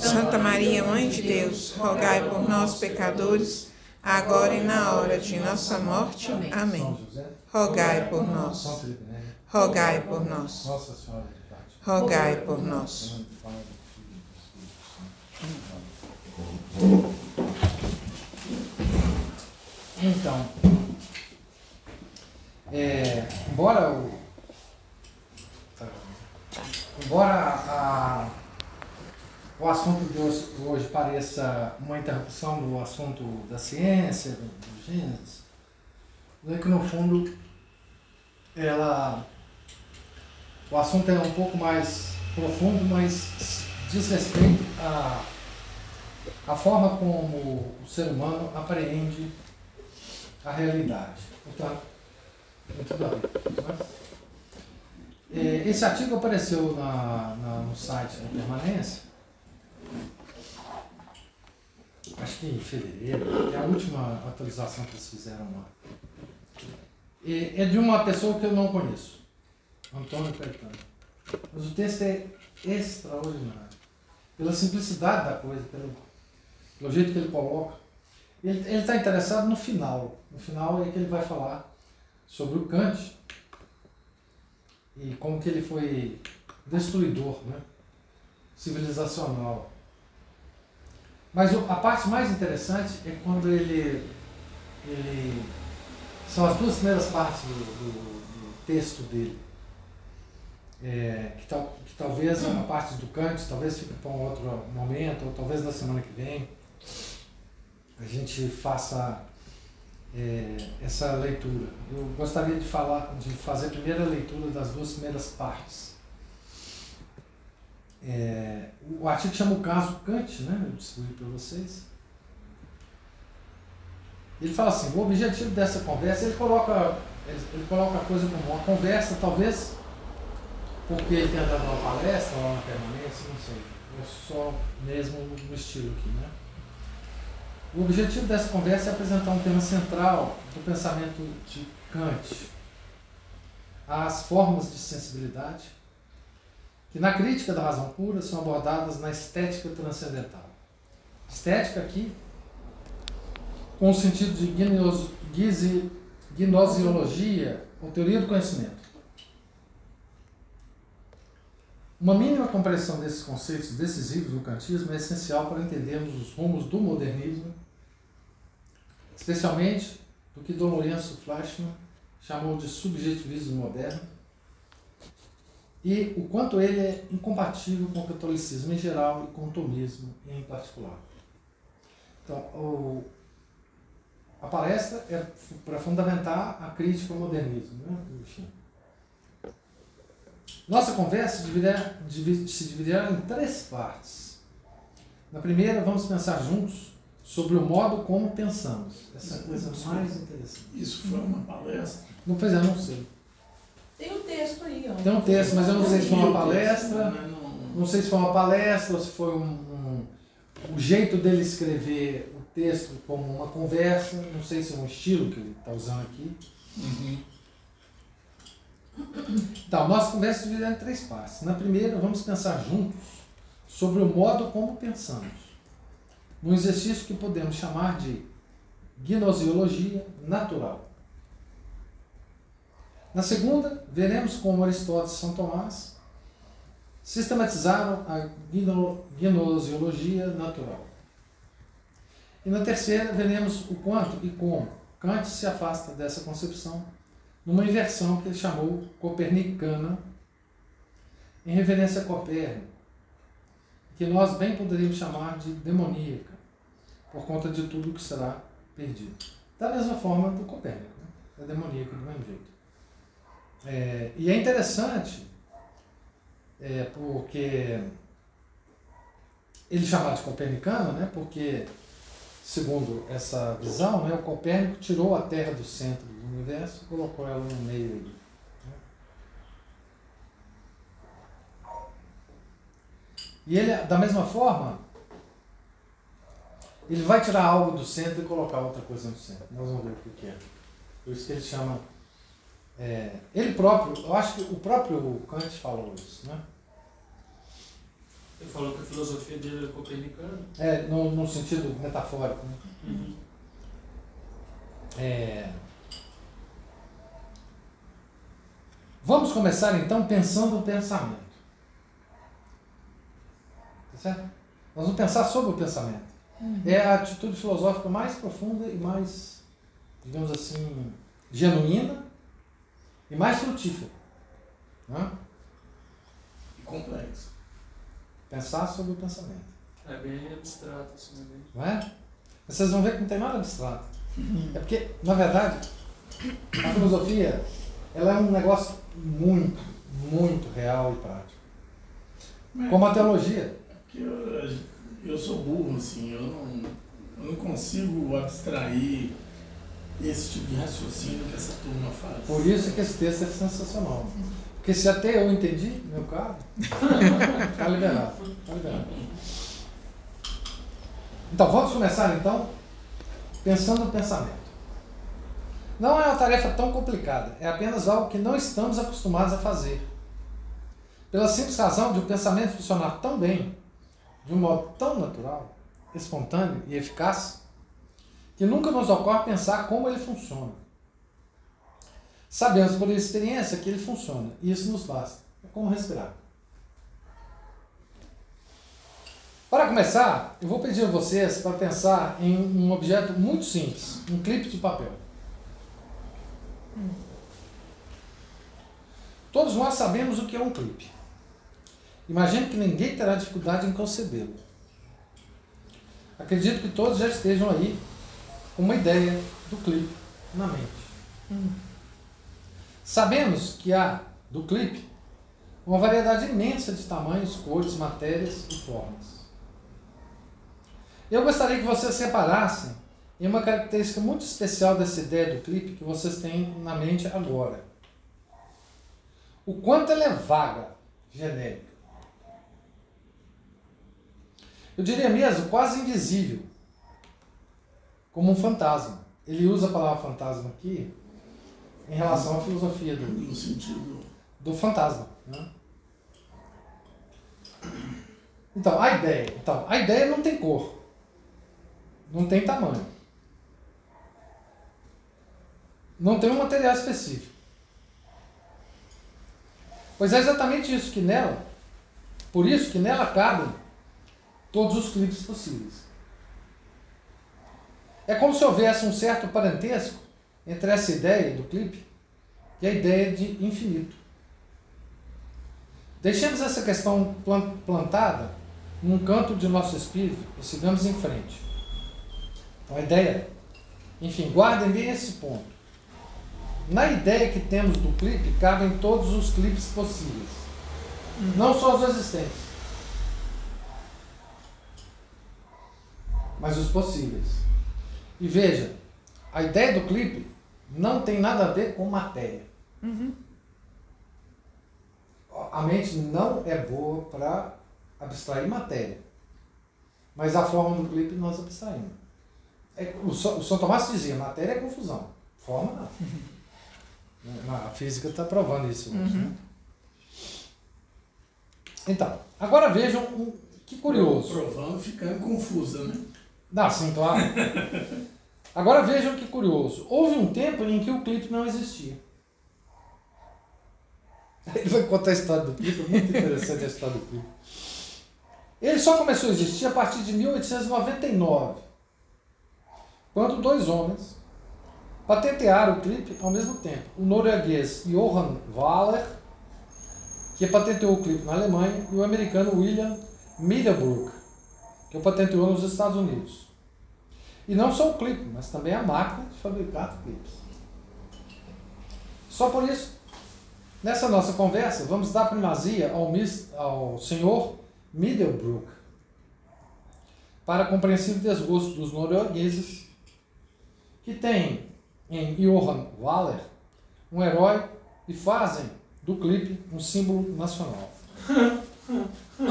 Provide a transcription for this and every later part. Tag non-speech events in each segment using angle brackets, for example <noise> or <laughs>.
Santa Maria, Mãe de Deus, rogai por nós, pecadores, agora e na hora de nossa morte. Amém. Rogai por nós. Rogai por nós. Rogai por nós. Então, é, embora o, embora a, o assunto de hoje, hoje, pareça uma interrupção do assunto da ciência, do, do Gênesis, é que no fundo ela, o assunto é um pouco mais profundo, mas diz respeito a, a forma como o ser humano apreende a realidade. Portanto, muito bem. É, esse artigo apareceu na, na, no site da Permanência, acho que em fevereiro, é a última atualização que eles fizeram lá. É, é de uma pessoa que eu não conheço, Antônio Caetano. Mas o texto é extraordinário. Pela simplicidade da coisa, pelo, pelo jeito que ele coloca. Ele está interessado no final. No final é que ele vai falar sobre o Kant e como que ele foi destruidor, né? civilizacional. Mas a parte mais interessante é quando ele, ele são as duas primeiras partes do, do, do texto dele. É, que, tal, que talvez a parte do Kant, talvez fique para um outro momento, ou talvez na semana que vem, a gente faça é, essa leitura. Eu gostaria de falar, de fazer a primeira leitura das duas primeiras partes. É, o artigo chama o caso Kant, né? Eu distribuí para vocês. Ele fala assim, o objetivo dessa conversa, ele coloca, ele, coloca a coisa como uma conversa, talvez porque ele tenha dado uma palestra lá na permanência, não sei. É só mesmo no estilo aqui, né? O objetivo dessa conversa é apresentar um tema central do pensamento de Kant, as formas de sensibilidade, que na crítica da razão pura são abordadas na estética transcendental. Estética aqui, com o sentido de gnosiologia, ou teoria do conhecimento. Uma mínima compreensão desses conceitos decisivos do kantismo é essencial para entendermos os rumos do modernismo, especialmente do que Dom Lourenço Fleischmann chamou de subjetivismo moderno, e o quanto ele é incompatível com o catolicismo em geral e com o tomismo em particular. Então, o, a palestra é para fundamentar a crítica ao modernismo. Né? Nossa conversa se dividirá em três partes. Na primeira, vamos pensar juntos sobre o modo como pensamos. Essa é a coisa mais interessante. Isso foi uma palestra? Não, pois é, não sei. Tem um texto aí. Ó. Tem um texto, mas eu não sei se foi uma palestra. Não sei se foi uma palestra ou se foi um, um, o jeito dele escrever o texto como uma conversa. Não sei se é um estilo que ele está usando aqui. Uhum. Então, nossa conversa divide em três partes. Na primeira, vamos pensar juntos sobre o modo como pensamos, num exercício que podemos chamar de gnosiologia natural. Na segunda, veremos como Aristóteles e São Tomás sistematizaram a gnosiologia natural. E na terceira, veremos o quanto e como Kant se afasta dessa concepção numa inversão que ele chamou copernicana, em referência a Copérnico, que nós bem poderíamos chamar de demoníaca, por conta de tudo que será perdido. Da mesma forma do Copérnico, né? é demoníaco do mesmo jeito. É, e é interessante, é, porque ele chamava de copernicano, né, porque, segundo essa visão, né, o Copérnico tirou a Terra do centro universo e colocou ela no meio ali. Né? E ele, da mesma forma, ele vai tirar algo do centro e colocar outra coisa no centro. Nós vamos ver o que é. Por isso que ele chama. É, ele próprio, eu acho que o próprio Kant falou isso, né? filosofia dele é copernicana. É, no, no sentido metafórico. Né? Uhum. É... Vamos começar então pensando o pensamento. Tá certo? Nós vamos pensar sobre o pensamento. É a atitude filosófica mais profunda e mais, digamos assim, genuína e mais frutífera. Né? E complexo. Pensar sobre o pensamento. É bem abstrato, assim, né? Não é? Vocês vão ver que não tem nada abstrato. É porque, na verdade, a filosofia ela é um negócio muito, muito real e prático. Mas- Como a teologia. Porque eu, eu sou burro, assim, eu não, eu não consigo abstrair esse tipo de raciocínio que essa turma faz. Por isso que esse texto é sensacional. Porque se até eu entendi, meu caro, está <laughs> liberado. Tá liberado. Então, vamos começar então pensando no pensamento. Não é uma tarefa tão complicada, é apenas algo que não estamos acostumados a fazer. Pela simples razão de o pensamento funcionar tão bem, de um modo tão natural, espontâneo e eficaz, que nunca nos ocorre pensar como ele funciona. Sabemos por experiência que ele funciona, e isso nos basta. É como respirar. Para começar, eu vou pedir a vocês para pensar em um objeto muito simples, um clipe de papel. Todos nós sabemos o que é um clipe. Imagino que ninguém terá dificuldade em concebê-lo. Acredito que todos já estejam aí com uma ideia do clipe na mente. Sabemos que há do clipe uma variedade imensa de tamanhos, cores, matérias e formas. Eu gostaria que vocês reparassem em uma característica muito especial dessa ideia do clipe que vocês têm na mente agora. O quanto ela é vaga, genérica. Eu diria mesmo quase invisível, como um fantasma. Ele usa a palavra fantasma aqui em relação à filosofia do, No sentido. do fantasma. Né? Então, a ideia. Então, a ideia não tem cor. Não tem tamanho. Não tem um material específico. Pois é exatamente isso que nela, por isso que nela cabem todos os clipes possíveis. É como se houvesse um certo parentesco entre essa ideia do clipe e a ideia de infinito. Deixemos essa questão plan- plantada num canto de nosso espírito e sigamos em frente. Então, a ideia, enfim, guardem bem esse ponto. Na ideia que temos do clipe, cabem todos os clipes possíveis, não só os existentes, mas os possíveis. E veja, a ideia do clipe não tem nada a ver com matéria. A mente não é boa para abstrair matéria. Mas a forma do clipe nós abstraímos. É, o, o São Tomás dizia, matéria é confusão. Forma não. <laughs> Na- A física está provando isso hoje. né? Então, agora vejam um, que curioso. Provando ficando confusa, né? Não, sim, claro. Agora vejam que curioso. Houve um tempo em que o clipe não existia. Ele vai contar a história do clipe, é muito interessante a história do clipe. Ele só começou a existir a partir de 1899, quando dois homens patentearam o clipe ao mesmo tempo. O norueguês Johan Waller, que patenteou o clipe na Alemanha, e o americano William Middlebrook, que o patenteou nos Estados Unidos. E não só o clipe, mas também a máquina de fabricar clipes. Só por isso, nessa nossa conversa, vamos dar primazia ao, mis- ao senhor Middlebrook, para compreensível desgosto dos noruegueses, que têm em Johan Waller um herói e fazem do clipe um símbolo nacional. <laughs>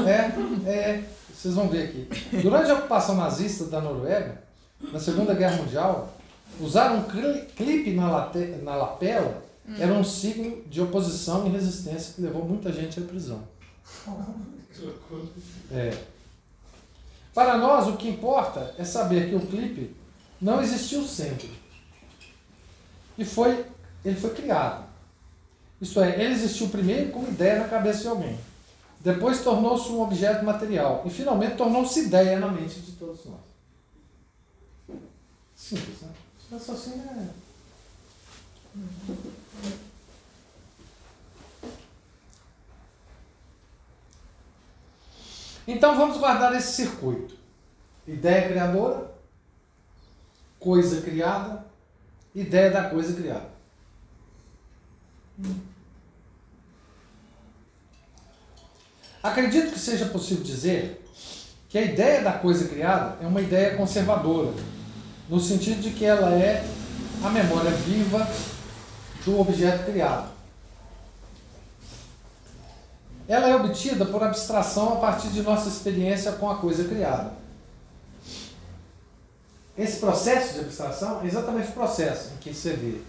É, é, vocês vão ver aqui. Durante a ocupação nazista da Noruega, na Segunda Guerra Mundial, usar um cli- clipe na, late- na lapela era um signo de oposição e resistência que levou muita gente à prisão. Que loucura. É. Para nós, o que importa é saber que o clipe não existiu sempre. E foi, ele foi criado. Isto é, ele existiu primeiro como ideia na cabeça de alguém. Depois tornou-se um objeto material. E finalmente tornou-se ideia na mente de todos nós. Simples, né? Esse raciocínio é. Então vamos guardar esse circuito. Ideia criadora, coisa criada, ideia da coisa criada. Acredito que seja possível dizer que a ideia da coisa criada é uma ideia conservadora, no sentido de que ela é a memória viva do objeto criado. Ela é obtida por abstração a partir de nossa experiência com a coisa criada. Esse processo de abstração é exatamente o processo em que você vê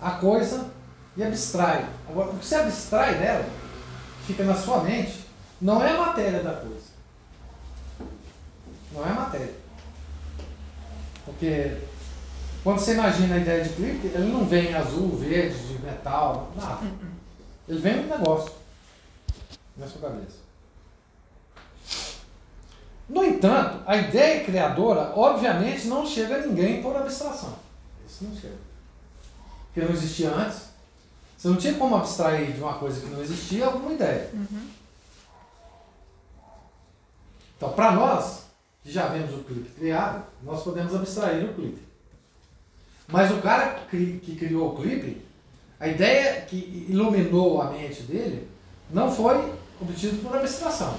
a coisa e abstrai. Agora, o que você abstrai dela, fica na sua mente, não é a matéria da coisa. Não é a matéria. Porque quando você imagina a ideia de clipe, ele não vem azul, verde, de metal, nada. Ele vem um negócio na sua cabeça. No entanto, a ideia criadora, obviamente, não chega a ninguém por abstração. Isso não chega. Porque não existia antes. Você não tinha como abstrair de uma coisa que não existia alguma ideia. Uhum. Então, para nós, que já vemos o clipe criado, nós podemos abstrair o clipe. Mas o cara que criou o clipe, a ideia que iluminou a mente dele, não foi obtido por abstração.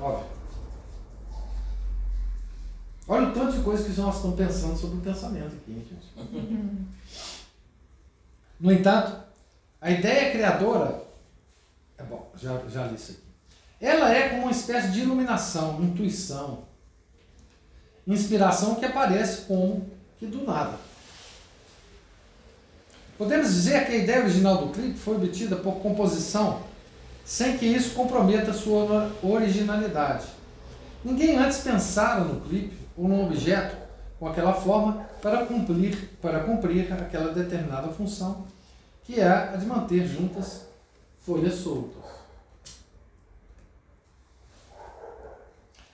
Óbvio. Olha o tanto de coisa que nós estamos pensando sobre o pensamento aqui, gente. No entanto, a ideia criadora. É bom, já, já li isso aqui. Ela é como uma espécie de iluminação, intuição, inspiração que aparece como que do nada. Podemos dizer que a ideia original do clipe foi obtida por composição sem que isso comprometa sua originalidade. Ninguém antes pensara no clipe ou num objeto com aquela forma para cumprir, para cumprir aquela determinada função, que é a de manter juntas folhas soltas.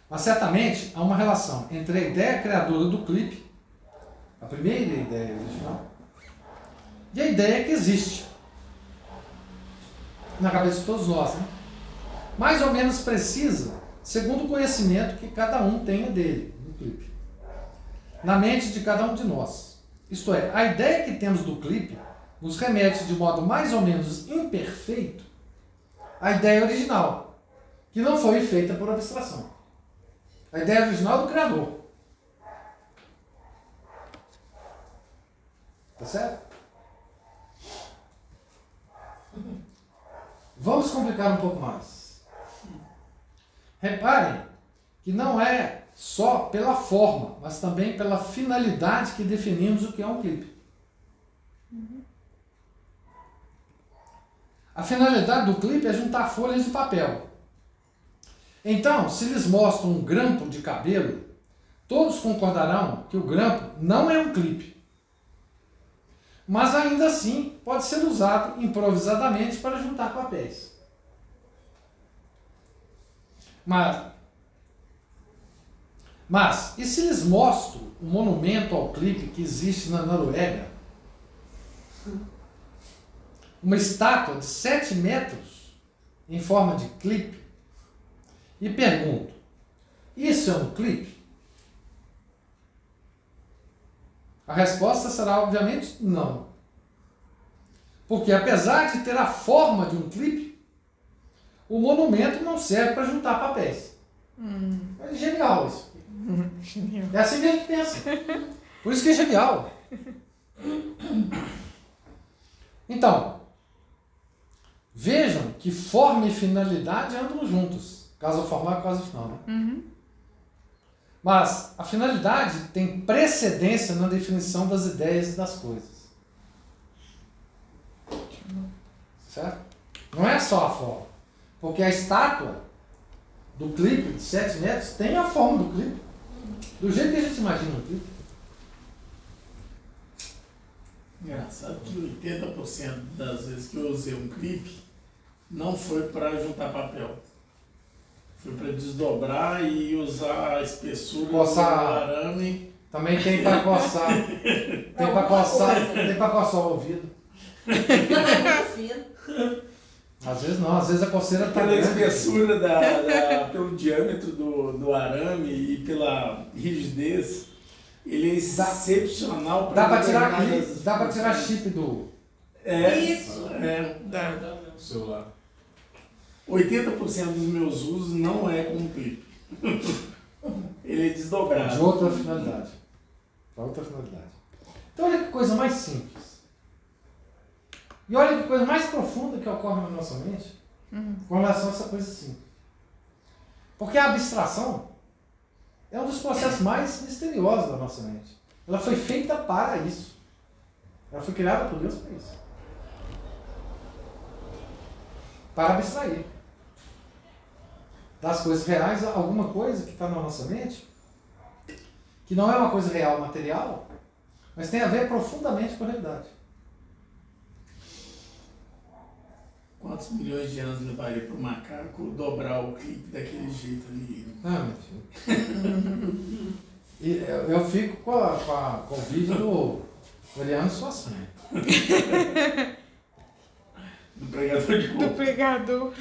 Mas certamente há uma relação entre a ideia criadora do clipe, a primeira ideia original, e a ideia que existe na cabeça de todos nós. Né? Mais ou menos precisa, segundo o conhecimento que cada um tenha dele, no clipe. Na mente de cada um de nós. Isto é, a ideia que temos do clipe nos remete de modo mais ou menos imperfeito à ideia original, que não foi feita por abstração. A ideia original do Criador. Tá certo? Vamos complicar um pouco mais. Reparem que não é só pela forma, mas também pela finalidade que definimos o que é um clipe. A finalidade do clipe é juntar folhas de papel. Então, se lhes mostro um grampo de cabelo, todos concordarão que o grampo não é um clipe mas ainda assim pode ser usado improvisadamente para juntar papéis. Mas, mas e se lhes mostro um monumento ao clipe que existe na Noruega? Uma estátua de 7 metros em forma de clipe? E pergunto: isso é um clipe? A resposta será, obviamente, não. Porque apesar de ter a forma de um clipe, o monumento não serve para juntar papéis. Hum. É genial isso. <laughs> genial. É assim que a gente pensa. Por isso que é genial. Então, vejam que forma e finalidade andam juntos. Causa formal causa final. Né? Uhum. Mas a finalidade tem precedência na definição das ideias e das coisas. Certo? Não é só a forma. Porque a estátua do clipe de 7 metros tem a forma do clipe. Do jeito que a gente imagina um clipe. Engraçado que 80% das vezes que eu usei um clipe não foi para juntar papel. Foi para desdobrar e usar a espessura Coçar. do arame. Também tem para coçar. <laughs> Tem para coçar, coisa. tem para coçar o ouvido. <laughs> Às vezes não, às vezes a coceira tá Pela grande. espessura, da, da- pelo diâmetro do, do arame e pela rigidez, ele é Dá- excepcional Dá para tirar dá para tirar chip do. É, Isso. é. Dá. Dá mesmo. celular. 80% dos meus usos não é com clipe. <laughs> Ele é De desdobrado. outra finalidade. Para outra finalidade. Então olha que coisa mais simples. E olha que coisa mais profunda que ocorre na nossa mente com relação a essa coisa simples. Porque a abstração é um dos processos mais misteriosos da nossa mente. Ela foi feita para isso. Ela foi criada por Deus para isso. Para abstrair das coisas reais alguma coisa que está na nossa mente que não é uma coisa real, material, mas tem a ver profundamente com a realidade. Quantos milhões de anos levaria para o macaco dobrar o clipe daquele jeito ali? Ah, meu filho. E eu, eu fico com, a, com, a- com o vídeo do Eliano Suassuna. <laughs> Do pregador de Do roupa. pregador.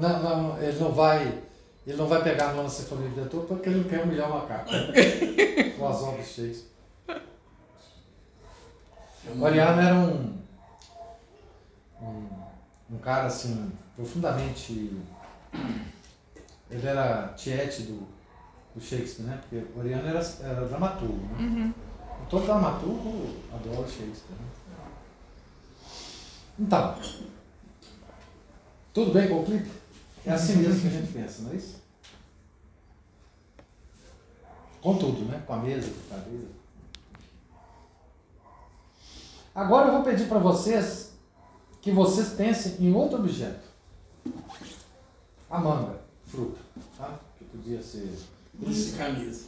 Não, não, ele não vai. Ele não vai pegar a nona sinfonia do diretor porque ele não quer humilhar o macaco. <laughs> com as obras cheias. O Ariano era um, um, um cara assim, profundamente. Ele era tiete do, do Shakespeare, né? Porque o Ariano era, era dramaturgo, né? Uhum. Todo dramaturgo adora Shakespeare. Né? Então, tudo bem com o clipe? É assim mesmo que a gente pensa, não é isso? Com tudo, né? Com a mesa, com a cadeira. Agora eu vou pedir para vocês que vocês pensem em outro objeto. A manga, fruta, tá? Que podia ser. Esse camisa.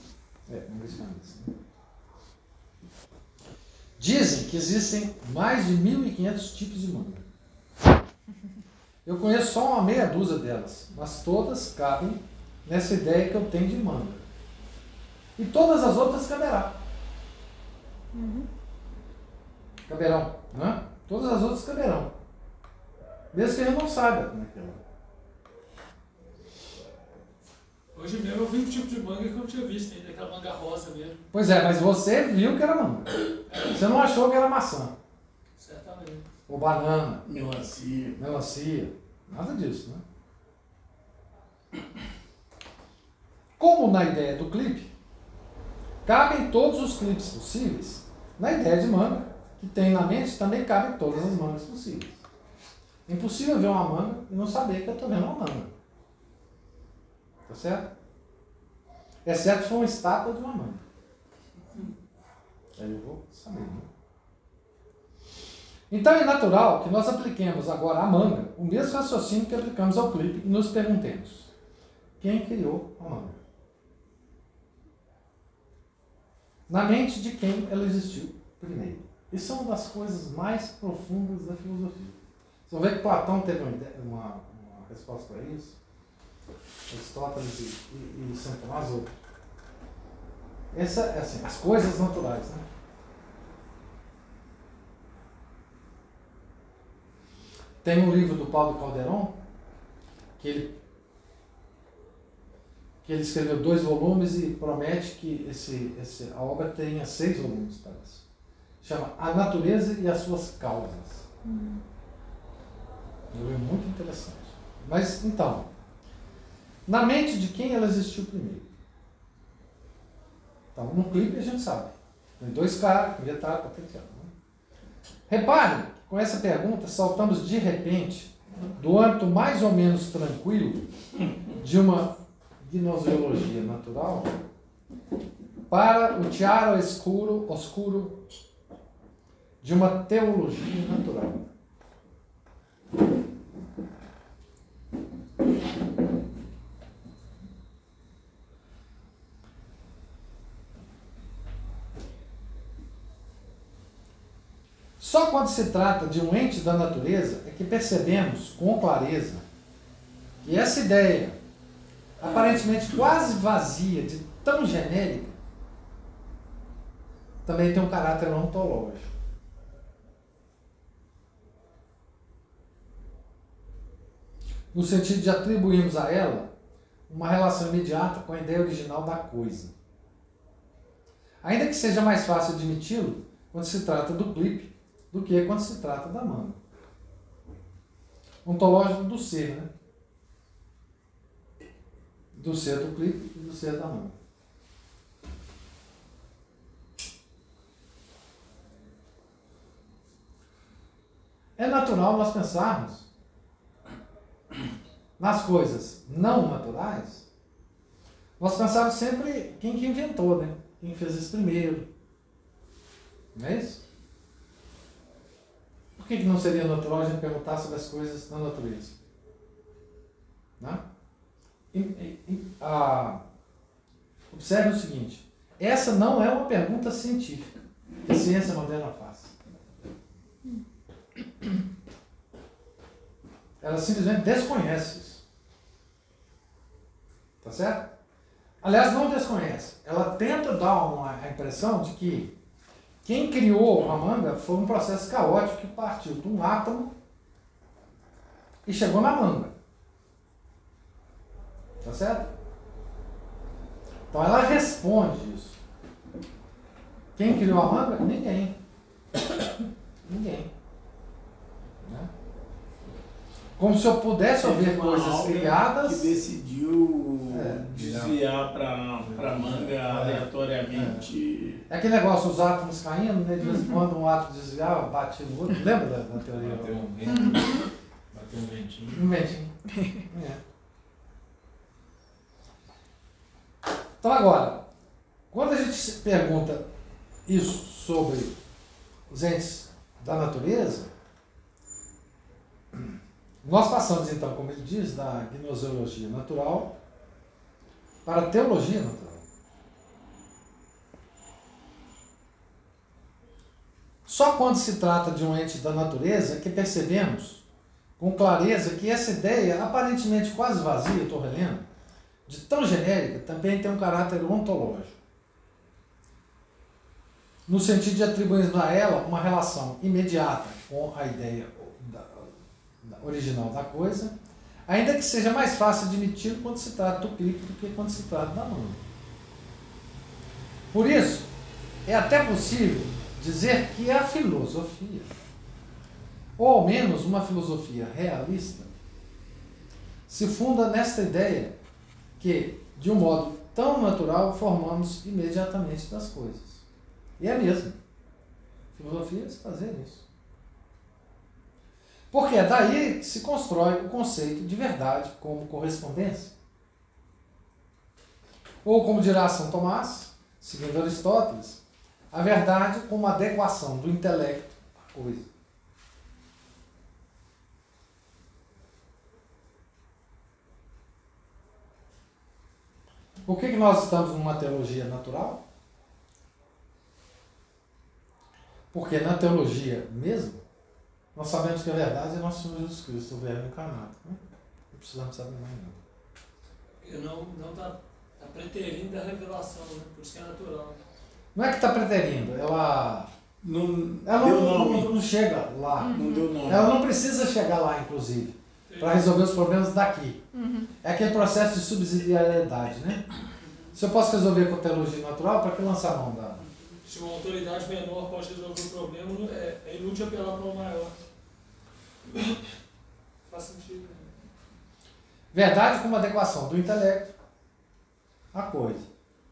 É, manga de camisa. né? Dizem que existem mais de 1.500 tipos de manga. Eu conheço só uma meia dúzia delas, mas todas cabem nessa ideia que eu tenho de manga. E todas as outras caberá. Caberão, né? Todas as outras caberão. Mesmo que a gente não saiba como é que ela. Hoje mesmo eu vi um tipo de manga que eu não tinha visto ainda, aquela manga rosa mesmo. Pois é, mas você viu que era manga. Você não achou que era maçã, Certamente. Ou banana, Melancia. melancia, nada disso, né? Como na ideia do clipe, cabem todos os clipes possíveis, na ideia de manga, que tem na mente, também cabem todas as mangas possíveis. É impossível ver uma manga e não saber que eu estou vendo uma manga. Tá certo? Exceto se for uma estátua de uma manga. Aí eu vou saber, né? Então é natural que nós apliquemos agora à manga o mesmo raciocínio que aplicamos ao clipe e nos perguntemos: quem criou a manga? Na mente de quem ela existiu primeiro. Isso é uma das coisas mais profundas da filosofia. Vocês vão ver que Platão teve uma, uma, uma resposta para isso, Aristóteles e, e, e São Tomás. Essa, assim, as coisas naturais, né? Tem um livro do Paulo Calderon que ele, que ele escreveu dois volumes e promete que esse, esse, a obra tenha seis volumes, parece. Chama A Natureza e as Suas Causas. Um livro muito interessante. Mas, então, na mente de quem ela existiu primeiro? Então, no clipe a gente sabe. Tem dois caras que inventaram patentearam. Né? Reparem, com essa pergunta, saltamos de repente do âmbito mais ou menos tranquilo de uma gnoseologia natural para o tiara escuro, oscuro de uma teologia natural. Só quando se trata de um ente da natureza é que percebemos com clareza que essa ideia, aparentemente quase vazia, de tão genérica, também tem um caráter ontológico. No sentido de atribuirmos a ela uma relação imediata com a ideia original da coisa. Ainda que seja mais fácil admiti-lo quando se trata do clipe do que quando se trata da manga. Ontológico do ser, né? Do ser do clipe e do ser da manga. É natural nós pensarmos nas coisas não naturais, nós pensamos sempre quem que inventou, né? Quem fez isso primeiro. Não é isso? Que, que não seria natural a gente perguntar sobre as coisas da natureza? Né? E, e, a, observe o seguinte: essa não é uma pergunta científica que a ciência moderna faz. Ela simplesmente desconhece isso. Tá certo? Aliás, não desconhece. Ela tenta dar uma, a impressão de que quem criou a manga foi um processo caótico que partiu de um átomo e chegou na manga. Tá certo? Então ela responde isso. Quem criou a manga? Ninguém. <coughs> Ninguém. Né? Como se eu pudesse ouvir coisas criadas. Que decidiu É, desviar para para manga aleatoriamente. É aquele negócio, os átomos caindo, né? De vez em quando um átomo desviava, batia no outro. Lembra da, da teoria? Bateu um vento. Bateu um ventinho. Um ventinho. <laughs> É. Então agora, quando a gente se pergunta isso sobre os entes da natureza, nós passamos então, como ele diz, da gnoseologia natural para a teologia natural. Só quando se trata de um ente da natureza que percebemos com clareza que essa ideia, aparentemente quase vazia, estou relendo, de tão genérica, também tem um caráter ontológico. No sentido de atribuirmos a ela uma relação imediata com a ideia original da coisa, ainda que seja mais fácil admitir quando se trata do clipe do que quando se trata da mão. Por isso, é até possível dizer que a filosofia, ou ao menos uma filosofia realista, se funda nesta ideia que, de um modo tão natural, formamos imediatamente das coisas. E é mesmo. Filosofia se fazer isso. Porque é daí se constrói o conceito de verdade como correspondência. Ou, como dirá São Tomás, seguindo Aristóteles, a verdade como adequação do intelecto à coisa. Por que, que nós estamos numa teologia natural? Porque na teologia mesmo, nós sabemos que a verdade é nosso Senhor Jesus Cristo, o Verbo encarnado. Né? Não precisamos saber mais nada. Porque não, não tá, tá preterindo da revelação, né? Por isso que é natural. Não é que está preterindo, ela, Não ela deu não, nome. não, não chega lá. Não deu nome. Ela não precisa chegar lá, inclusive, para resolver os problemas daqui. É aquele processo de subsidiariedade, né? Se eu posso resolver com teologia natural, para que lançar a mão da. Se uma autoridade menor pode resolver o problema, é, é inútil apelar para uma maior. Faz sentido. né? Verdade como adequação do intelecto à coisa.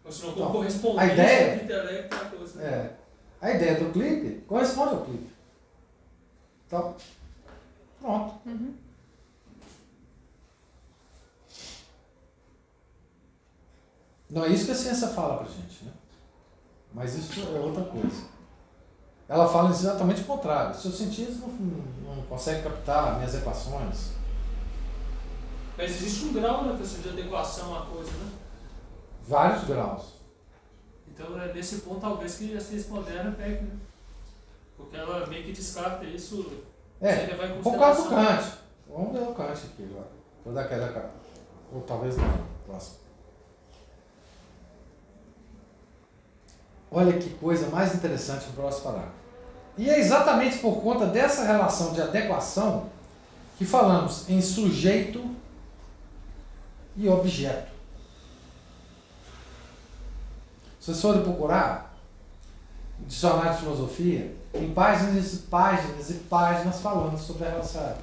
Ou se não Então, correspondência a ideia- do intelecto é a coisa. É. A ideia do clipe corresponde ao clipe. Então, pronto. Não é isso que a ciência fala pra gente, né? Mas isso é outra coisa. Ela fala exatamente o contrário. Seus cientistas não, não conseguem captar minhas equações. Mas existe um grau, né, professor, de adequação à coisa, né? Vários graus. Então é nesse ponto talvez que a ciência moderna pegue. né? Porque ela meio que descarta isso É, por causa do. Kant. Vamos ver o Kant aqui agora. Vou dar aquela cara. Ou talvez não. Próximo. Olha que coisa mais interessante no próximo parágrafo. E é exatamente por conta dessa relação de adequação que falamos em sujeito e objeto. Se vocês forem procurar dicionário de filosofia, tem páginas e páginas e páginas falando sobre essa,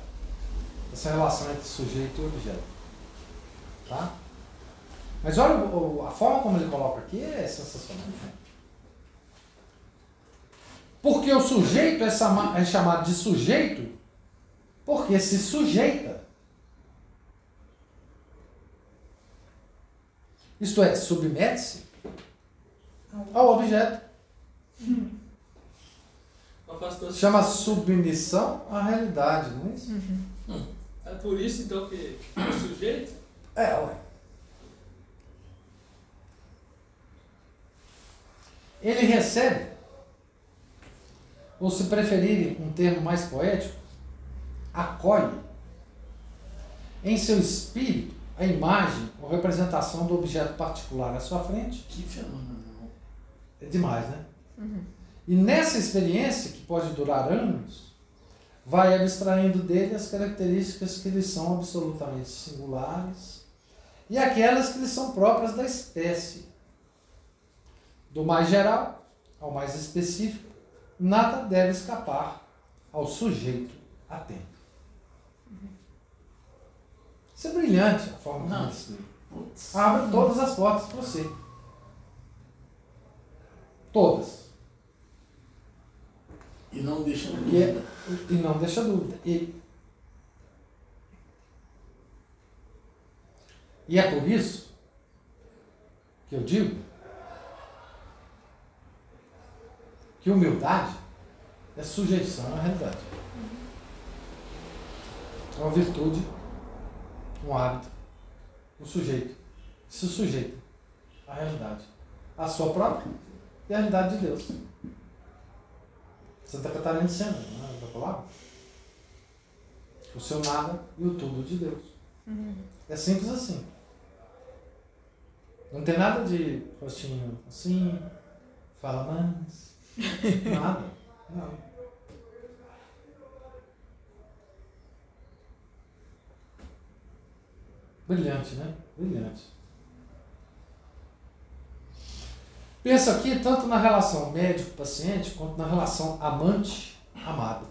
essa relação entre sujeito e objeto. Tá? Mas olha, o- o- a forma como ele coloca aqui é sensacional. Porque o sujeito é, é chamado de sujeito porque se sujeita. Isto é, submete-se ao objeto. Chama submissão à realidade, não é isso? É por isso então que o sujeito É, ué. Ele recebe, ou se preferirem um termo mais poético, acolhe em seu espírito a imagem ou representação do objeto particular à sua frente. Que fenômeno. É demais, né? E nessa experiência, que pode durar anos, vai abstraindo dele as características que lhe são absolutamente singulares e aquelas que lhe são próprias da espécie. Do mais geral ao mais específico, nada deve escapar ao sujeito atento. Isso é brilhante a forma como Não. ele explica. Putz. Abre todas as portas para você. Todas. E não deixa E, dúvida. e não deixa dúvida. E, e é por isso que eu digo que humildade é sujeição à realidade. É uma virtude, um hábito, um sujeito. Se sujeita à realidade. À sua própria e à realidade de Deus. Santa Catarina de Sena, não é da palavra? O seu nada e o tudo de Deus. É simples assim. Não tem nada de rostinho assim, fala mais. Nada. Não. Brilhante, né? Brilhante. Pensa aqui tanto na relação médico-paciente quanto na relação amante-amado.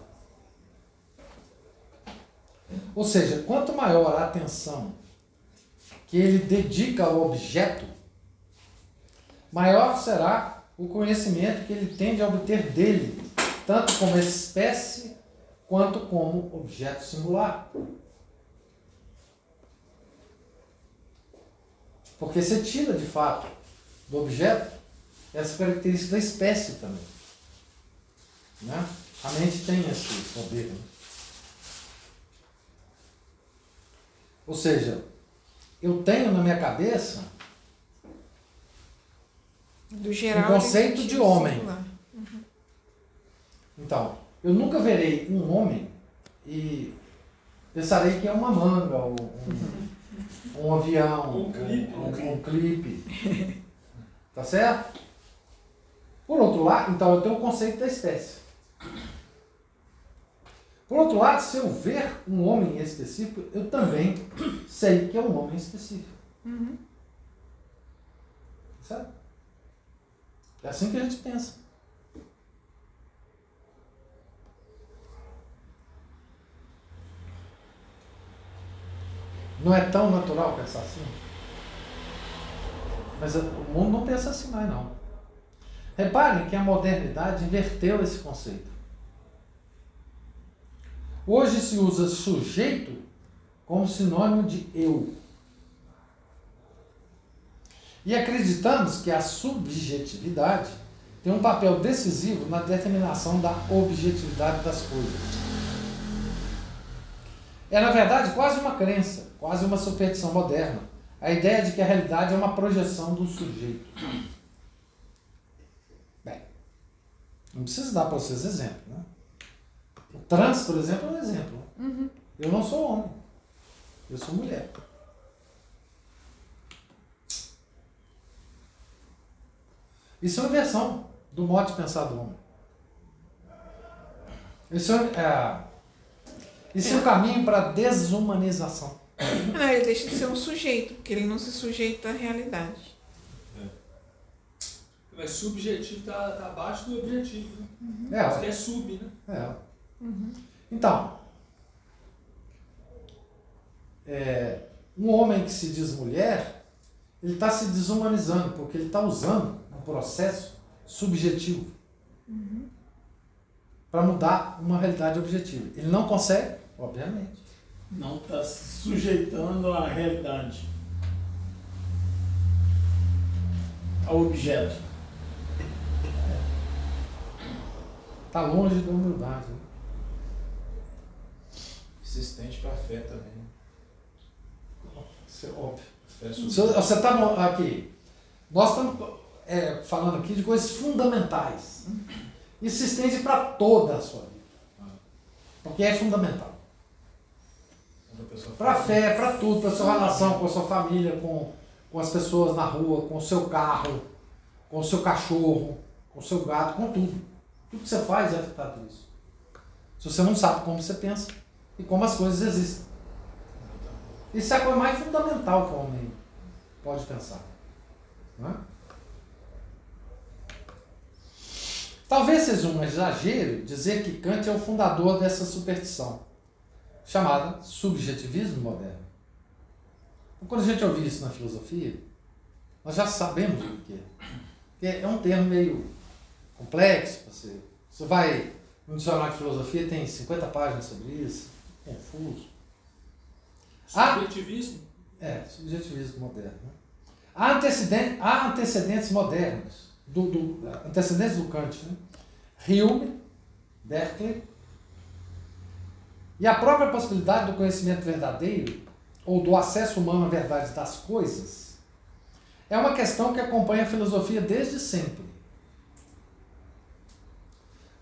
Ou seja, quanto maior a atenção que ele dedica ao objeto, maior será o conhecimento que ele tende a obter dele, tanto como espécie quanto como objeto singular. Porque você tira de fato do objeto essa característica da espécie também. Né? A mente tem esse poder. Né? Ou seja, eu tenho na minha cabeça Do geral. Um conceito de homem. singular. Então, eu nunca verei um homem e pensarei que é uma manga, ou um, um avião, Um clipe, um, né? um clipe. Tá certo? Por outro lado, então eu tenho o conceito da espécie. Por outro lado, se eu ver um homem específico, eu também sei que é um homem específico. Uhum. Certo? É assim que a gente pensa. Não é tão natural pensar assim? Mas o mundo não pensa assim mais não. Reparem que a modernidade inverteu esse conceito. Hoje se usa sujeito como sinônimo de eu. E acreditamos que a subjetividade tem um papel decisivo na determinação da objetividade das coisas. É, na verdade, quase uma crença, quase uma superstição moderna. A ideia de que a realidade é uma projeção do sujeito. Bem, Não preciso dar para vocês exemplo, né? O trans, por exemplo, é um exemplo. Uhum. Eu não sou homem. Eu sou mulher. Isso é uma versão do modo de pensar do homem. Isso é, é, isso é o caminho para a desumanização. Não, ele deixa de ser um sujeito, porque ele não se sujeita à realidade. Mas subjetivo tá, tá abaixo do objetivo, né? É, Isso que é sub, né? É. Então, é, um homem que se diz mulher, ele está se desumanizando, porque ele está usando processo subjetivo para mudar uma realidade objetiva. Ele não consegue, obviamente. Não está se sujeitando à realidade. Ao objeto. Está longe da humildade. né? Se estende para a fé também. Isso é óbvio. Supera. Você está aqui. Nós estamos é, falando aqui de coisas fundamentais. Isso se estende para toda a sua vida. Porque é fundamental. Para a fé, para tudo, para sua relação com a sua família, com, com as pessoas na rua, com o seu carro, com o seu cachorro, com o seu gato, com tudo. Tudo que você faz é afetado isso. Se você não sabe como você pensa e como as coisas existem. Isso é a coisa mais fundamental que o homem pode pensar. Não é? Talvez seja um exagero dizer que Kant é o fundador dessa superstição, chamada subjetivismo moderno. Então, Quando a gente ouve isso na filosofia, nós já sabemos o que é. Porque é um termo meio complexo. Você, você vai no dicionário de filosofia, tem 50 páginas sobre isso, confuso. Subjetivismo. É, subjetivismo moderno. né? Há, antecedentes, há antecedentes modernos, do, do, antecedentes do Kant, né? Hume, Berkeley, e a própria possibilidade do conhecimento verdadeiro, ou do acesso humano à verdade das coisas, é uma questão que acompanha a filosofia desde sempre.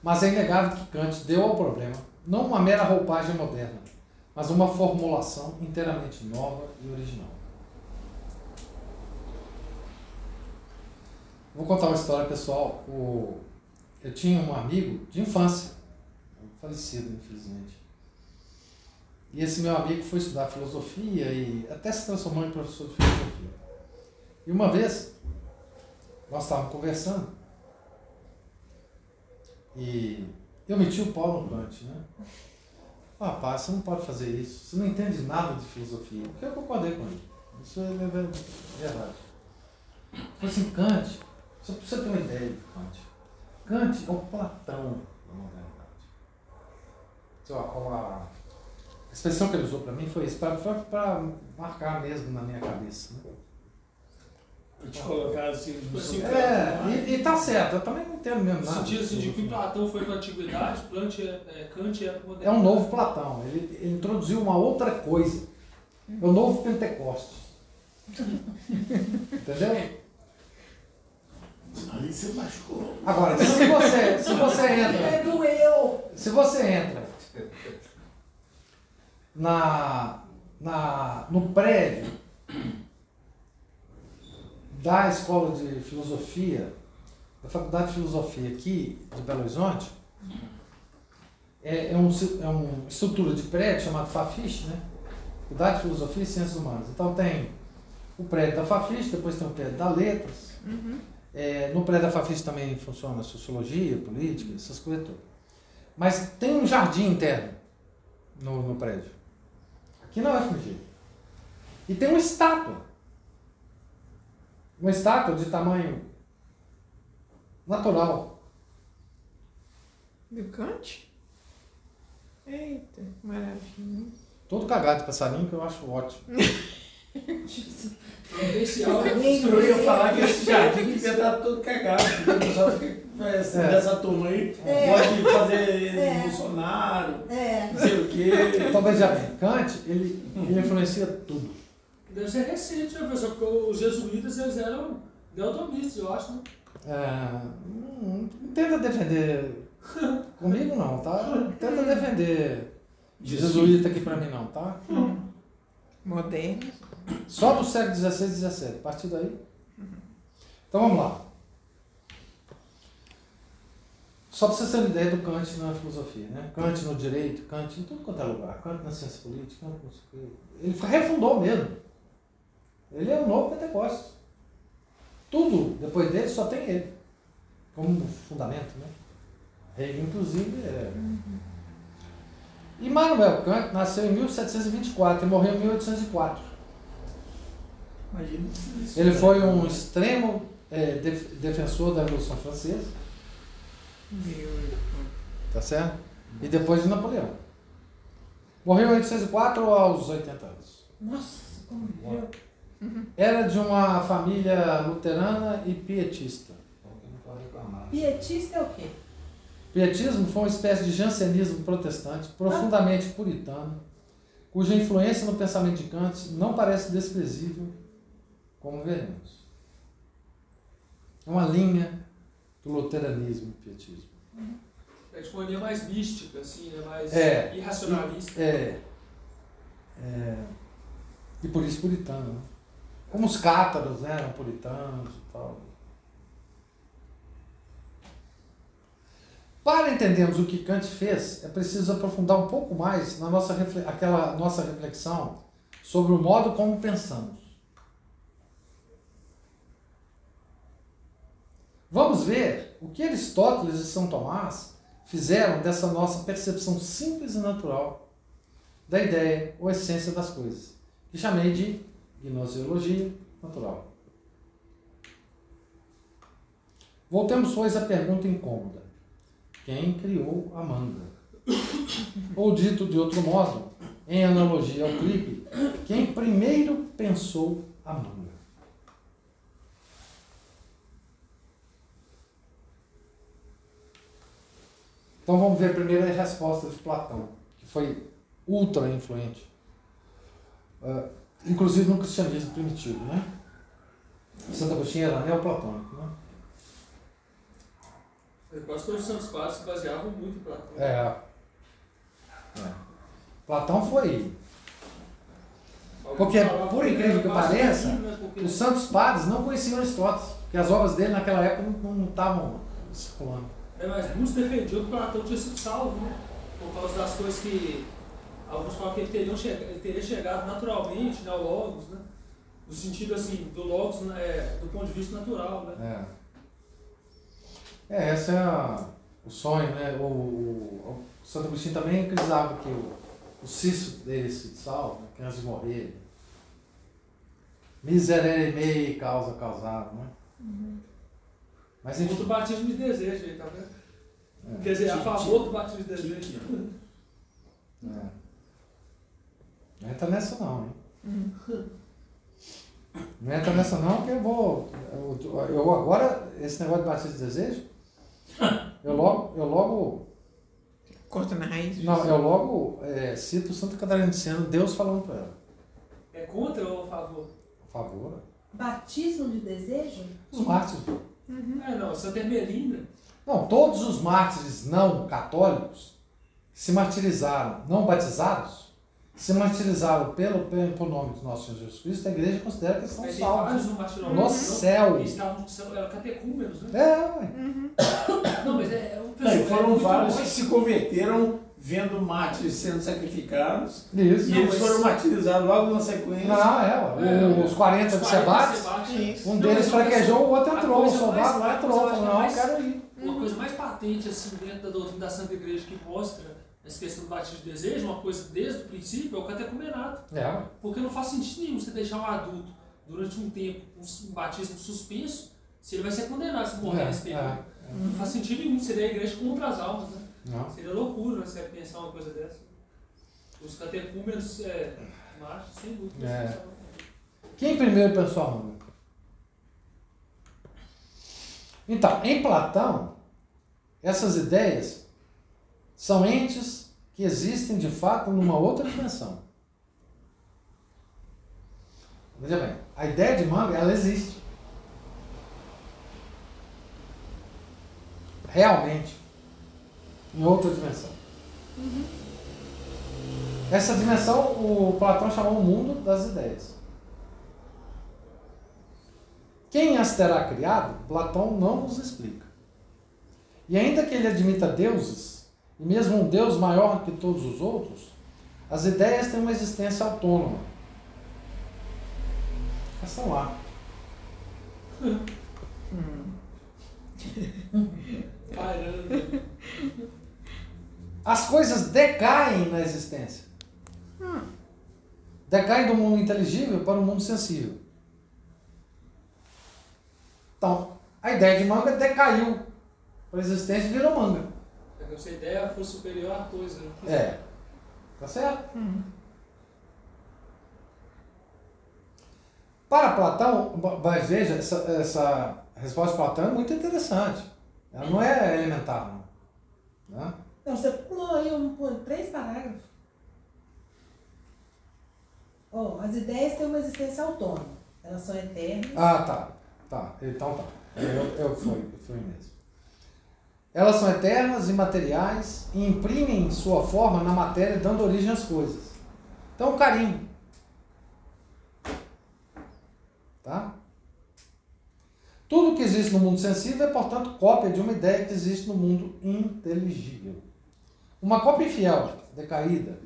Mas é inegável que Kant deu ao problema não uma mera roupagem moderna, mas uma formulação inteiramente nova e original. Vou contar uma história pessoal. O, eu tinha um amigo de infância, falecido, infelizmente. E esse meu amigo foi estudar filosofia e até se transformou em professor de filosofia. E uma vez, nós estávamos conversando e eu meti o pau no Kant, né? Rapaz, você não pode fazer isso. Você não entende nada de filosofia. Porque eu concordei com ele. Isso é verdade. Falei assim, Kant, só para você ter uma ideia de Kant. Kant é o Platão da modernidade. Então, a, a expressão que ele usou para mim foi isso, para marcar mesmo na minha cabeça. Né? Pra te colocar assim no Assim, É, patamar. e, e tá certo, eu também não entendo mesmo No nada. sentido assim, de que. Platão foi para a antiguidade, Kant é, é, Kant é para É modernidade. um novo Platão. Ele, ele introduziu uma outra coisa. É o novo Pentecostes. <laughs> Entendeu? Ali você machucou. Agora, se você, se você entra, É, doeu. se você entra na, na, no prédio da Escola de Filosofia, da Faculdade de Filosofia aqui de Belo Horizonte, é, é, um, é uma estrutura de prédio chamado Fafiche, né? Faculdade de Filosofia e Ciências Humanas. Então tem o prédio da Fafiche, depois tem o prédio da Letras. É, no prédio da Fafiche também funciona Sociologia, Política, essas coisas todas. Mas tem um jardim interno no, no prédio. Aqui na UFMG. E tem uma estátua. Uma estátua de tamanho natural. Do Kant? Eita, maravilha. Todo cagado de passarinho que eu acho ótimo. <laughs> Providencial. Eu ia falar que esse jardim devia estar todo cagado, o pessoal fica é, assim, É. dessa turma aí, É. gosta de fazer É. Bolsonaro, É. não sei o quê. Veja bem, Kant, ele, ele influencia tudo. Deve ser recente, né, professor? Porque os jesuítas eles eram neotomistas, eu acho, né? É, não, não tenta defender comigo não, tá? Não tenta defender jesuíta aqui pra mim não, tá? Moderno. Só do século XVI e XVII. A partir daí. Então vamos lá. Só para vocês terem ideia do Kant na filosofia, né? Kant no direito, Kant em tudo quanto é lugar, Kant na ciência política, ele refundou mesmo. Ele é o novo Pentecostes. Tudo depois dele só tem ele como fundamento, né? Ele, inclusive, é. Immanuel Kant nasceu em 1724 e morreu em 1804. Imagina. Ele foi um extremo é, def- defensor da Revolução Francesa, tá certo? E depois de Napoleão. Morreu em 1804 aos 80 anos. Nossa, como viveu. Era de uma família luterana e pietista. Pietista é o quê? Pietismo foi uma espécie de jansenismo protestante, profundamente puritano, cuja influência no pensamento de Kant não parece desprezível, como veremos. É uma linha do luteranismo e pietismo. É tipo uma linha mais mística, assim, né? Mais É. irracionalista. É, é, e por isso puritano. Né? Como os cátaros né, eram puritanos e tal. Para entendermos o que Kant fez, é preciso aprofundar um pouco mais na nossa, aquela nossa reflexão sobre o modo como pensamos. Vamos ver o que Aristóteles e São Tomás fizeram dessa nossa percepção simples e natural da ideia ou essência das coisas, que chamei de gnoseologia natural. Voltemos, pois, à pergunta incômoda: quem criou a manga? <coughs> Ou dito de outro modo, em analogia ao clipe, quem primeiro pensou a manga? Então vamos ver primeiro a resposta de Platão, que foi ultra influente. Ah, inclusive no cristianismo primitivo, né? Santo Agostinho era neoplatônico, né? Quase todos os santos padres se baseavam muito em Platão. É. É. Platão foi. Porque, por incrível que pareça, Os santos padres não conheciam Aristóteles, porque as obras dele naquela época não estavam circulando. É, mas muitos defendiam que Platão tinha sido salvo, né? Por causa das coisas que. Alguns falam que ele, teriam chega, ele teria chegado naturalmente, né? Ao Logos, né? No sentido assim, do Logos né, é, do ponto de vista natural, né? É. É, esse é a- o sonho, né? O, o, o Santo Agostinho também acreditava que o, o cisto dele se salvo, né? que antes de morrer. Miserere mei causa causada, né? Mas Outro enfim. batismo de desejo aí, tá vendo? É. Quer dizer, a favor do batismo de desejo. É. Não entra nessa não, hein? Não entra nessa não, que eu vou. Eu, eu agora, esse negócio de batismo de desejo, eu logo, eu logo. Corta na raiz. Não, eu logo é, cito o Santo Catarina de Sena, Deus falando para ela. É contra ou a favor? Por favor. Batismo de desejo? Os mártires. É, não, Santa Ermelinda. Não, todos os mártires não católicos se martirizaram, não batizados, se martirizaram pelo, pelo, nome do nosso Senhor Jesus Cristo, a igreja considera que eles são salvos no não? céu. Eles estavam, eram catecúmenos, né? É, ué. <coughs> Não, mas é, é um e pessoal- é foram muito vários que se converteram vendo mártires sendo sacrificados Isso. e Não, eles foram martirizados logo na sequência. Não, é, ué. É, os 40 de Os 40 Sebates, um deles fraquejou, o outro entrou. O soldado lá entrou. Falou, não, eu quero ir. Uma coisa mais patente assim dentro da doutrina da Santa Igreja que mostra essa questão do batismo de desejo, uma coisa desde o princípio, é o catecumenato. É. Porque não faz sentido nenhum você deixar um adulto durante um tempo com um batismo suspenso, se ele vai ser condenado se morrer É, nesse período. é, Não faz sentido nenhum, seria a igreja contra as almas, né? Não. Seria loucura né, você pensar uma coisa dessa. Os catecúmenos é, machos, sem dúvida. É. são- Quem primeiro pensou a manga? Então, em Platão, essas ideias são entes que existem de fato numa outra dimensão. Veja bem, a ideia de manga, ela existe. realmente em outra dimensão. Essa dimensão o Platão chamou o mundo das ideias. Quem as terá criado, Platão não nos explica. E ainda que ele admita deuses, e mesmo um Deus maior que todos os outros, as ideias têm uma existência autônoma. Elas estão lá. Parando. As coisas decaem na existência. Decaem do mundo inteligível para o mundo sensível. Então, a ideia de manga decaiu para a existência e virou manga. É que essa ideia foi superior à coisa, né? É. Tá certo? Para Platão, mas veja, essa, essa resposta de Platão é muito interessante. Ela não é elementar, não. Né? Não, você pulou aí um, três parágrafos. Ó, as ideias têm uma existência autônoma. Elas são eternas. Ah, tá. Tá. Então tá. Eu, eu fui, fui mesmo. Elas são eternas, imateriais e imprimem sua forma na matéria, dando origem às coisas. Então, carimbo. Tá? Tudo que existe no mundo sensível é, portanto, cópia de uma ideia que existe no mundo inteligível. Uma cópia infiel, decaída,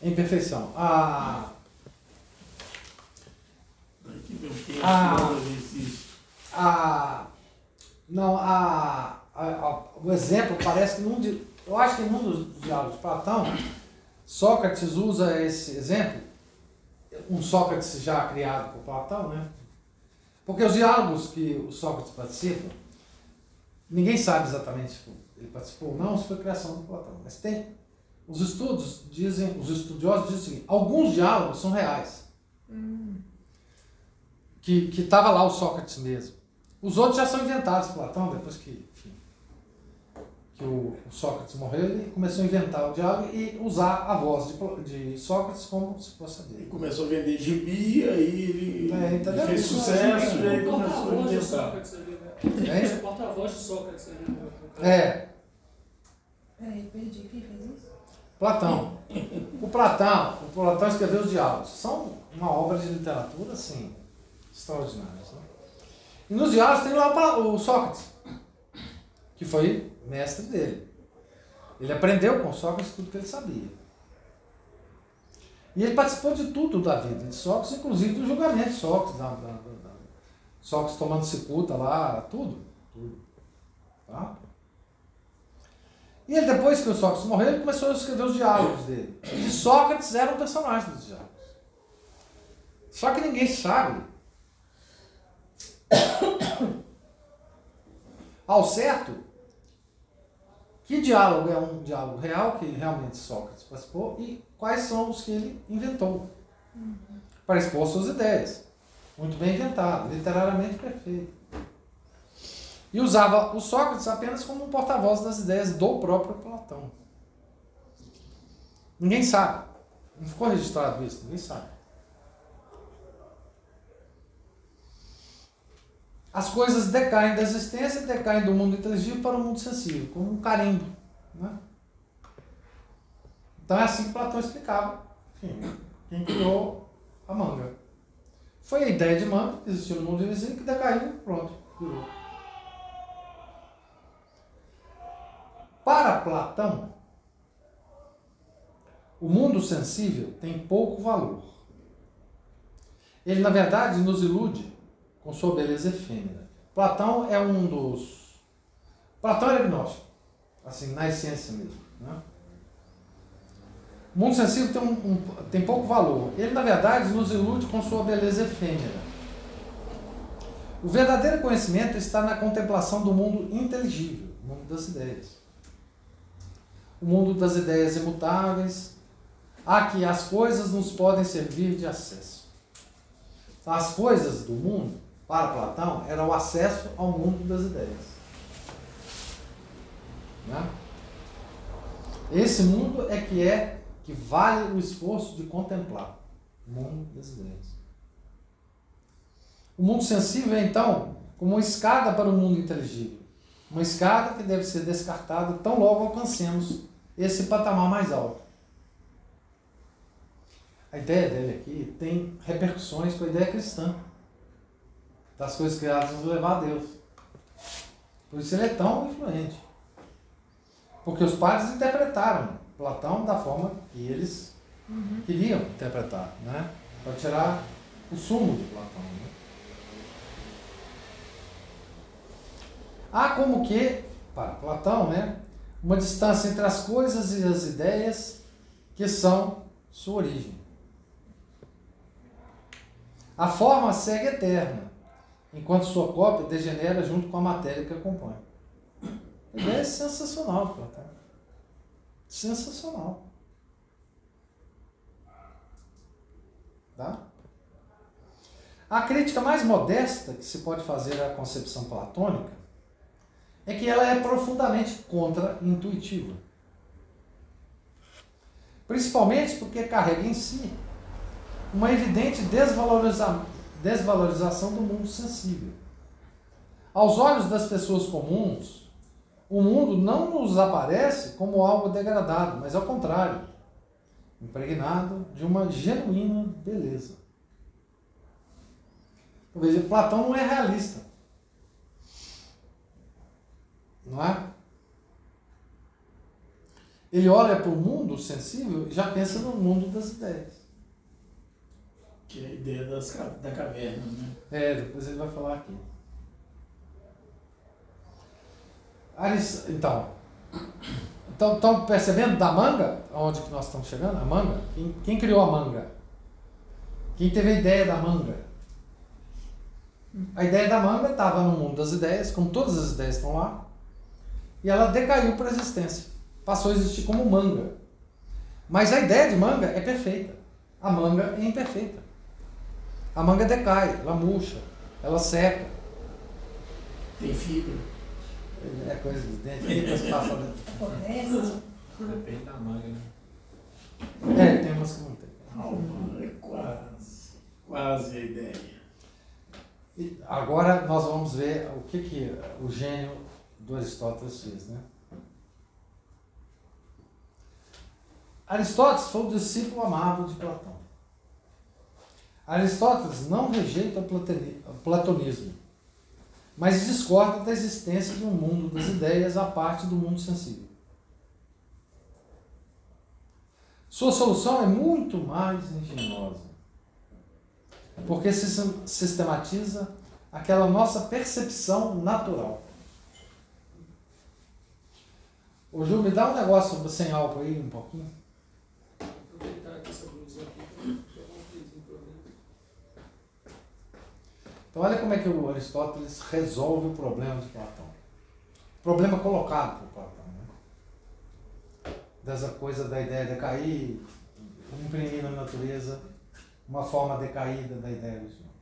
em perfeição. A, isso. a, não, a, a- a- o exemplo parece que num de, eu acho que num dos diálogos de Platão, Sócrates usa esse exemplo, um Sócrates já criado por Platão, né? Porque os diálogos que o Sócrates participa, ninguém sabe exatamente ele participou ou não, se foi criação do Platão. Mas tem. Os estudos dizem, os estudiosos dizem o seguinte, alguns diálogos são reais. Que que estava lá o Sócrates mesmo. Os outros já são inventados por Platão, depois que, enfim, que o, o Sócrates morreu, ele começou a inventar o diálogo e usar a voz de, de Sócrates como se fosse a Ele dele. começou a vender gibi, aí ele É, entendeu? fez Isso sucesso é e aí O começou a de inventar. Sócrates ali, né? É? O porta-voz de Sócrates ali. né? É, Peraí, perdi. Quem fez isso? Platão. O Platão, o Platão escreveu os diálogos. São uma obra de literatura, assim, extraordinária. Né? E nos diálogos tem lá o Sócrates, que foi mestre dele. Ele aprendeu com Sócrates tudo que ele sabia. E ele participou de tudo da vida de Sócrates, inclusive do julgamento de Sócrates, da- da- da- Sócrates tomando cicuta lá, tudo. tudo. Tá? E ele, depois que o Sócrates morreu, ele começou a escrever os diálogos dele. E Sócrates era o personagem dos diálogos. Só que ninguém sabe ao certo que diálogo é um diálogo real, que realmente Sócrates participou, e quais são os que ele inventou para expor suas ideias. Muito bem inventado, literariamente perfeito. E usava o Sócrates apenas como um porta-voz das ideias do próprio Platão. Ninguém sabe. Não ficou registrado isso, ninguém sabe. As coisas decaem da existência, decaem do mundo inteligível para o mundo sensível, como um carimbo. Né? Então é assim que Platão explicava. Quem criou a manga. Foi a ideia de manga, que existiu no mundo invisível, que decaiu, pronto, virou. Para Platão, o mundo sensível tem pouco valor. Ele, na verdade, nos ilude com sua beleza efêmera. Platão é um dos. Platão era agnóstico, assim, na essência mesmo. Né? O mundo sensível tem, um, um- tem pouco valor. Ele, na verdade, nos ilude com sua beleza efêmera. O verdadeiro conhecimento está na contemplação do mundo inteligível, o mundo das ideias. O mundo das ideias imutáveis, a que as coisas nos podem servir de acesso. As coisas do mundo, para Platão, era o acesso ao mundo das ideias. Né? Esse mundo é que é que vale o esforço de contemplar o mundo das ideias. O mundo sensível é então como uma escada para o mundo inteligível. Uma escada que deve ser descartada tão logo alcancemos esse patamar mais alto. A ideia dele aqui tem repercussões com a ideia cristã das coisas criadas nos levar a Deus. Por isso ele é tão influente. Porque os padres interpretaram Platão da forma que eles uhum. queriam interpretar, né? para tirar o sumo de Platão. Né? Há como que, para Platão, né, uma distância entre as coisas e as ideias que são sua origem. A forma segue eterna, enquanto sua cópia degenera junto com a matéria que a compõe. Ideia é sensacional, Platão. Sensacional. Tá? A crítica mais modesta que se pode fazer à concepção platônica é que ela é profundamente contra-intuitiva. Principalmente porque carrega em si uma evidente desvaloriza desvalorização do mundo sensível. Aos olhos das pessoas comuns, o mundo não nos aparece como algo degradado, mas ao contrário, impregnado de uma genuína beleza. Então, veja, Platão não é realista. Não é? Ele olha para o mundo sensível e já pensa no mundo das ideias. Que é a ideia das, da caverna, né? É, depois ele vai falar aqui. Então, então, estão percebendo da manga? Onde que nós estamos chegando? A manga? Quem, quem criou a manga? Quem teve a ideia da manga? A ideia da manga estava no mundo das ideias, como todas as ideias estão lá, e ela decaiu para a existência. Passou a existir como manga. Mas a ideia de manga é perfeita. A manga é imperfeita. A manga decai, ela murcha, ela seca. Tem fibra. É coisa dos dentes, que passa Acontece. Depende da manga, né? É, tem umas que não tem. Não, é quase, quase a ideia. E agora nós vamos ver o que, que o gênio do Aristóteles fez, né? Aristóteles foi o discípulo amado de Platão. Aristóteles não rejeita o platonismo, mas discorda da existência de um mundo das ideias à parte do mundo sensível. Sua solução é muito mais engenhosa, porque se sistematiza aquela nossa percepção natural. Ô Ju, me dá um negócio sem álcool aí, um pouquinho. Então olha como é que o Aristóteles resolve o problema de Platão. Problema colocado por Platão. Né? Dessa coisa da ideia de cair, imprimir na natureza uma forma decaída da ideia original.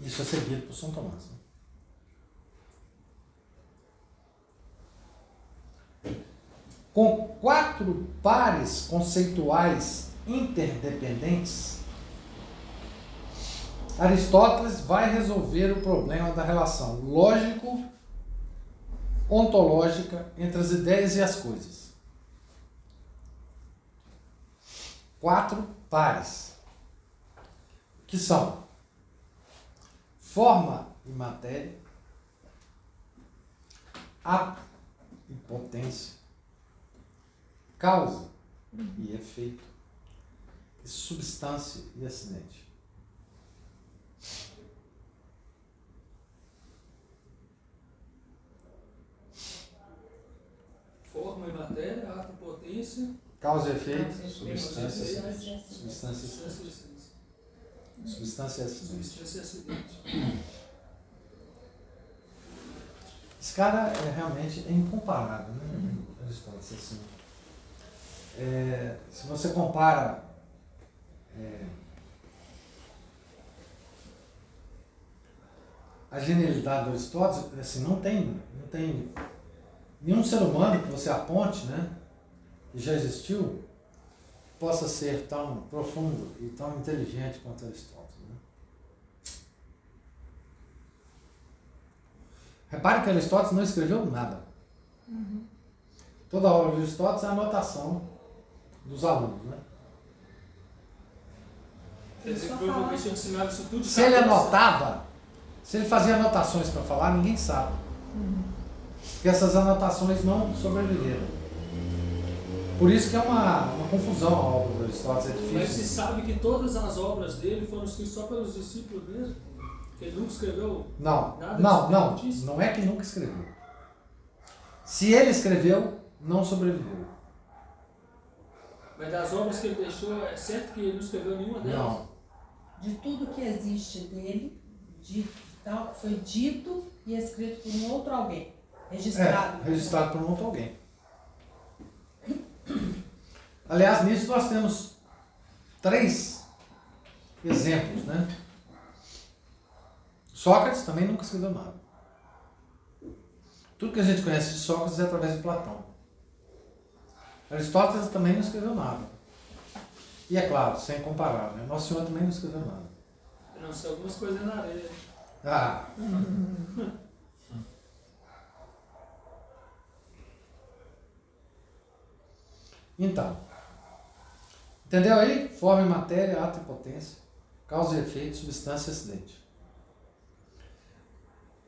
Isso é seguido por São Tomás. Né? Com quatro pares conceituais interdependentes, Aristóteles vai resolver o problema da relação lógico-ontológica entre as ideias e as coisas. Quatro pares, que são forma e matéria, ato e causa e efeito, substância e acidente. Forma e matéria, ato e potência. Causa e efeito, substância e acidente. Substância e acidente. Substância e acidente. Substância e acidente. Esse cara é realmente incomparável, né? Aristóteles, assim. É, se você compara é, a genialidade do Aristóteles, assim, não tem, não tem nenhum ser humano que você aponte, né, que já existiu, que possa ser tão profundo e tão inteligente quanto Aristóteles. Né? Repare que Aristóteles não escreveu nada. Uhum. Toda a obra de Aristóteles é anotação dos alunos. Né? Quer dizer, Só que provavelmente falar. ensinava isso tudo de Se ele anotava, se ele fazia anotações para falar, ninguém sabe. Porque essas anotações não sobreviveram. Por isso que é uma, uma confusão a obra do Aristóteles, é Mas se difícil. sabe que todas as obras dele foram escritas só pelos discípulos mesmo? Que ele nunca escreveu Não, Nada não, não. notícia. Não é que nunca escreveu. Se ele escreveu, não sobreviveu. Mas das obras que ele deixou, é certo que ele não escreveu nenhuma delas? Não. De tudo que existe dele, de, tal, foi dito e escrito por um outro alguém. Registrado. É, registrado por um outro alguém. <coughs> Aliás, nisso nós temos três exemplos, né? Sócrates também nunca escreveu nada. Tudo que a gente conhece de Sócrates é através de Platão. Aristóteles também não escreveu nada. E é claro, sem comparar, né? Nosso Senhor também não escreveu nada. Não sei, algumas coisas na areia. Ah. Então, entendeu aí? Forma e matéria, ato e potência, causa e efeito, substância e acidente.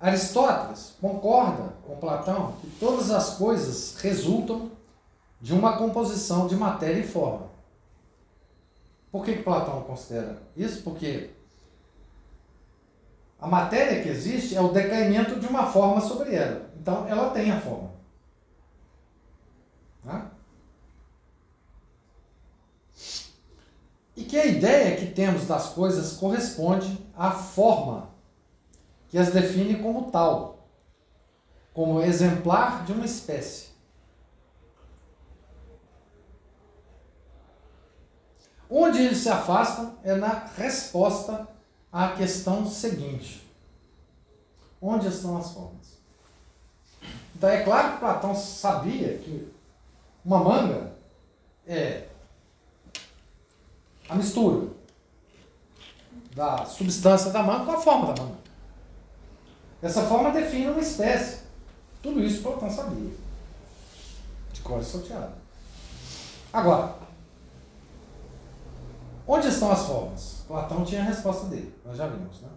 Aristóteles concorda com Platão que todas as coisas resultam de uma composição de matéria e forma. Por que, que Platão considera isso? Porque a matéria que existe é o decaimento de uma forma sobre ela. Então, ela tem a forma. Tá? E que a ideia que temos das coisas corresponde à forma que as define como tal, como exemplar de uma espécie. Onde eles se afastam é na resposta à questão seguinte: onde estão as formas? Então é claro que Platão sabia que uma manga é a mistura da substância da manga com a forma da manga. Essa forma define uma espécie. Tudo isso Platão sabia. De cor salteado. Agora, onde estão as formas? Platão tinha a resposta dele, nós já vimos, né?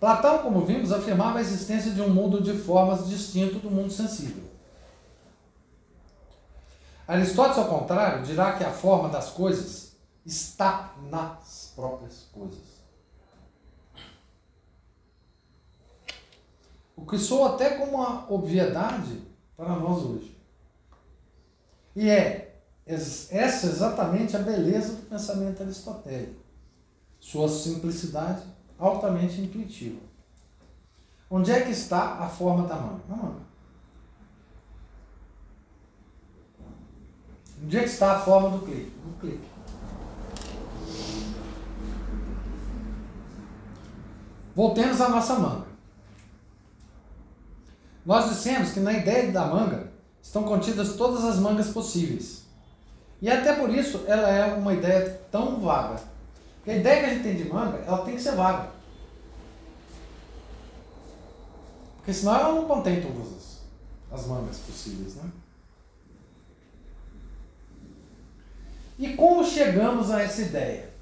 Platão, como vimos, afirmava a existência de um mundo de formas distinto do mundo sensível. Aristóteles, ao contrário, dirá que a forma das coisas está nas próprias coisas. O que soa até como uma obviedade para nós hoje. E é essa é exatamente a beleza do pensamento aristotélico. Sua simplicidade altamente intuitiva. Onde é que está a forma da mão? Na mão. Onde é que está a forma do? No clipe. Voltemos à nossa manga. Nós dissemos que na ideia da manga estão contidas todas as mangas possíveis. E até por isso ela é uma ideia tão vaga. Porque a ideia que a gente tem de manga, ela tem que ser vaga. Porque senão ela não contém todas as, as mangas possíveis, né? E como chegamos a essa ideia?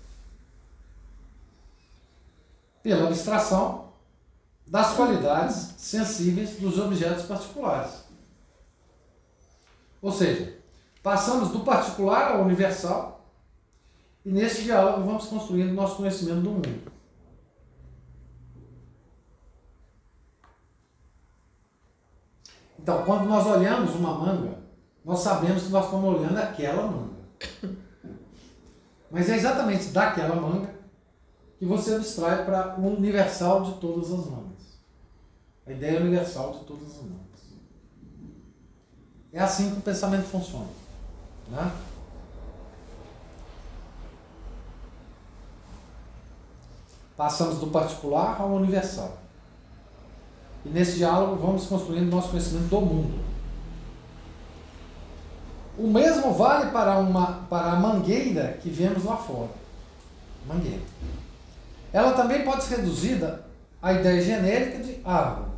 Pela abstração das qualidades sensíveis dos objetos particulares. Ou seja, passamos do particular ao universal e nesse diálogo vamos construindo nosso conhecimento do mundo. Então, quando nós olhamos uma manga, nós sabemos que nós estamos olhando aquela manga. <laughs> Mas é exatamente daquela manga que você abstrai para o universal de todas as mangas. A ideia universal de todas as mangas. É assim que o pensamento funciona. Né? Passamos do particular ao universal. E nesse diálogo vamos construindo nosso conhecimento do mundo. O mesmo vale para, uma, para a mangueira que vemos lá fora. Mangueira. Ela também pode ser reduzida a ideia genérica de árvore.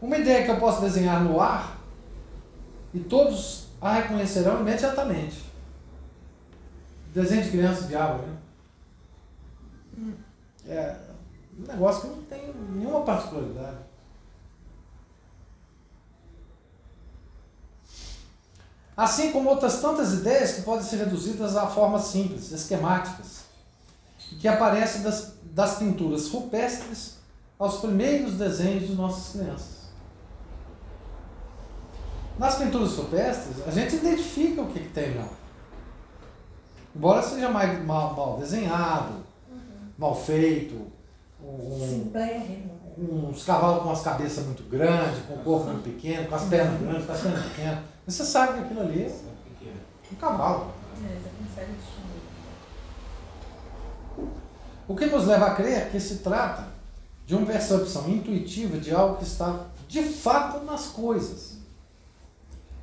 Uma ideia que eu posso desenhar no ar e todos a reconhecerão imediatamente. Desenho de criança de árvore, né? É um negócio que não tem nenhuma particularidade. Assim como outras tantas ideias que podem ser reduzidas a formas simples, esquemáticas, que aparecem das, das pinturas rupestres aos primeiros desenhos de nossas crianças. Nas pinturas rupestres, a gente identifica o que, que tem lá. Embora seja mais mal, mal desenhado, mal feito, um, uns cavalos com as cabeças muito grandes, com o corpo muito pequeno, com as pernas grandes, com as pernas pequenas. Você sabe que aquilo ali é? é um cavalo. É. O que nos leva a crer que se trata de uma percepção intuitiva de algo que está de fato nas coisas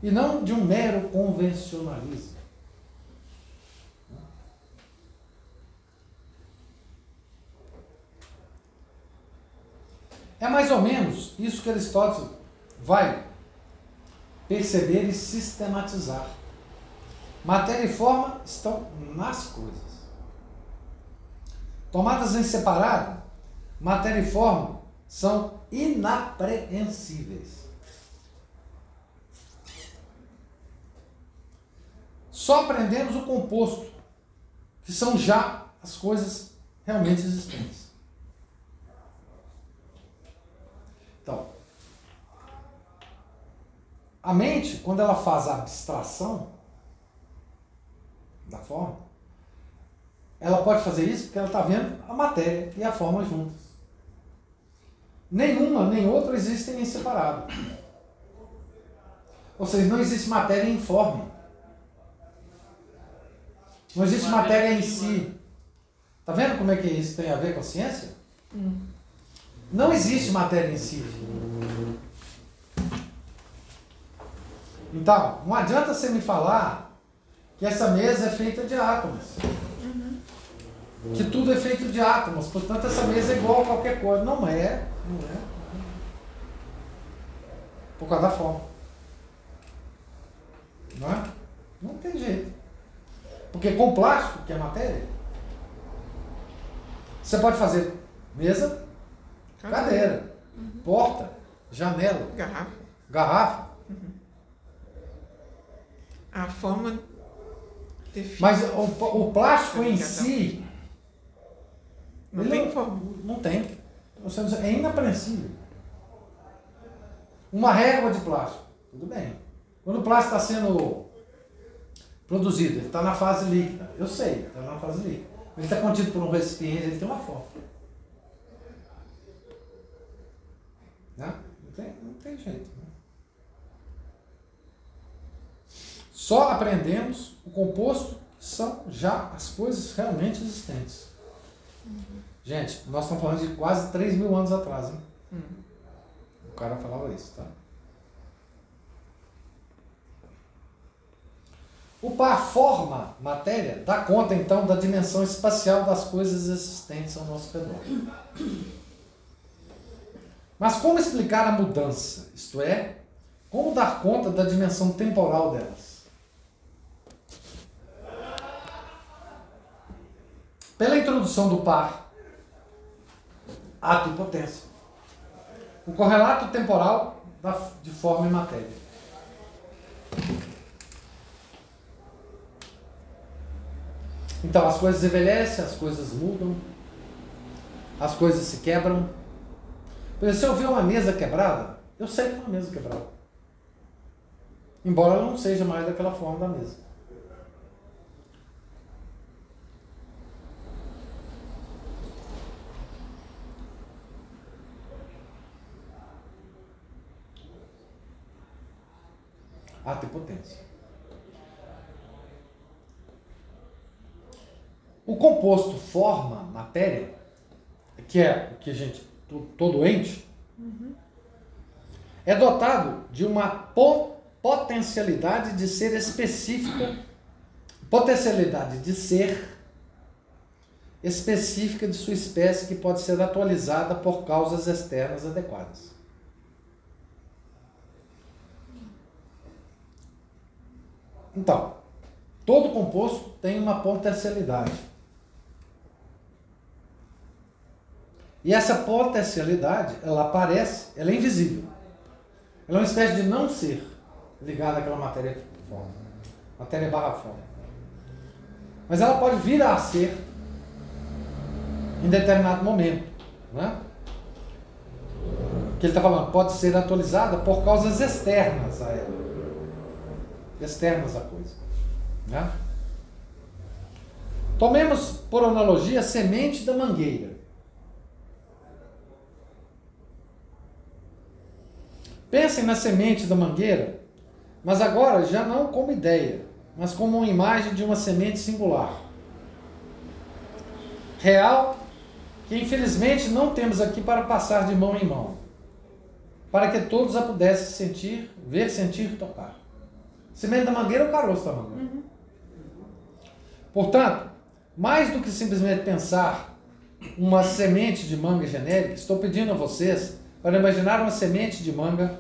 e não de um mero convencionalismo. É mais ou menos isso que Aristóteles vai perceber e sistematizar. Matéria e forma estão nas coisas. Tomadas em separado, matéria e forma são inapreensíveis. Só aprendemos o composto, que são já as coisas realmente existentes. Então, a mente, quando ela faz a abstração da forma, ela pode fazer isso porque ela está vendo a matéria e a forma juntas. Nenhuma nem outra existem em separado. Ou seja, não existe matéria informe. Não existe matéria em si. Tá vendo como é que isso tem a ver com a ciência? Não existe matéria em si. Então, não adianta você me falar que essa mesa é feita de átomos. Que tudo é feito de átomos, portanto essa mesa é igual a qualquer coisa. Não é, não é. Por causa da forma. Não é? Não tem jeito. Porque com plástico, que é matéria, você pode fazer mesa, cadeira, porta, janela, Garrafa. garrafa. A forma. Mas o, o plástico em si Não tem forma. Não tem. Não- É inapreensível. Uma régua de plástico, tudo bem. Quando o plástico está sendo produzido, ele está na fase líquida. Eu sei, está na fase líquida. Ele está contido por um recipiente, ele tem uma forma. Né? Não, tem, não tem jeito. né? Só aprendemos o composto que são já as coisas realmente existentes. Gente, nós estamos falando de quase 3 mil anos atrás, hein? O cara falava isso, tá? O par forma, matéria, dá conta então da dimensão espacial das coisas existentes ao nosso redor. Mas como explicar a mudança? Isto é, como dar conta da dimensão temporal delas? Pela introdução do par, ato e potência. O correlato temporal de forma e matéria. Então, as coisas envelhecem, as coisas mudam, as coisas se quebram. Por exemplo, se eu ver uma mesa quebrada, eu sei que é uma mesa quebrada. Embora ela não seja mais daquela forma da mesa. Ato e potência. O composto forma matéria, que é o que a gente, to- todo ente, é dotado de uma po- potencialidade de ser específica, potencialidade de ser específica de sua espécie que pode ser atualizada por causas externas adequadas. Então, todo composto tem uma potencialidade. E essa potencialidade, ela aparece, ela é invisível. Ela é uma espécie de não ser ligada àquela matéria forma. Matéria barra forma. Mas ela pode vir a ser em determinado momento. Né? Que ele está falando, pode ser atualizada por causas externas a ela. Externas à coisa. Né? Tomemos por analogia a semente da mangueira. Pensem na semente da mangueira, mas agora já não como ideia, mas como uma imagem de uma semente singular. Real, que infelizmente não temos aqui para passar de mão em mão, para que todos a pudessem sentir, ver, sentir, tocar. Semente da mangueira é o caroço da mangueira. Uhum. Portanto, mais do que simplesmente pensar uma semente de manga genérica, estou pedindo a vocês para imaginar uma semente de manga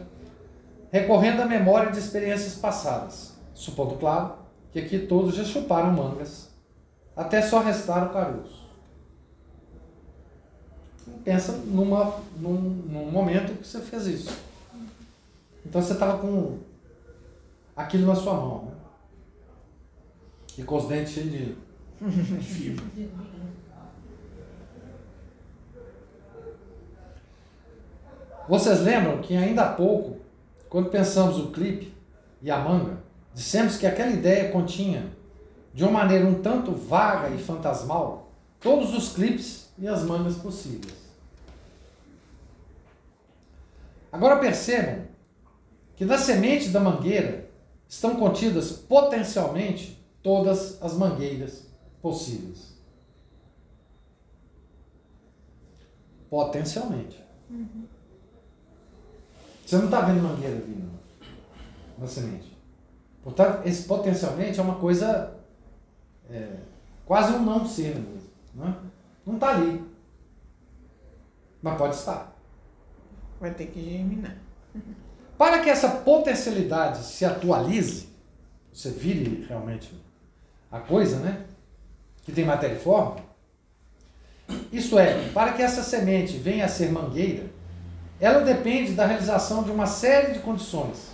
recorrendo à memória de experiências passadas, supondo, claro, que aqui todos já chuparam mangas, até só restar o caroço. Pensa numa, num, num momento que você fez isso. Então você estava com aquilo na sua mão. Né? E com os dentes cheios de <laughs> fibra. Vocês lembram que ainda há pouco, quando pensamos o clipe e a manga, dissemos que aquela ideia continha, de uma maneira um tanto vaga e fantasmal, todos os clipes e as mangas possíveis. Agora percebam que na semente da mangueira estão contidas potencialmente todas as mangueiras possíveis. Potencialmente. Uhum. Você não está vendo mangueira ali na semente. Portanto, esse potencialmente é uma coisa é, quase um não ser mesmo. Né? Não está ali. Mas pode estar. Vai ter que germinar. Para que essa potencialidade se atualize, você vire realmente a coisa, né? Que tem matéria e forma. Isso é, para que essa semente venha a ser mangueira, ela depende da realização de uma série de condições,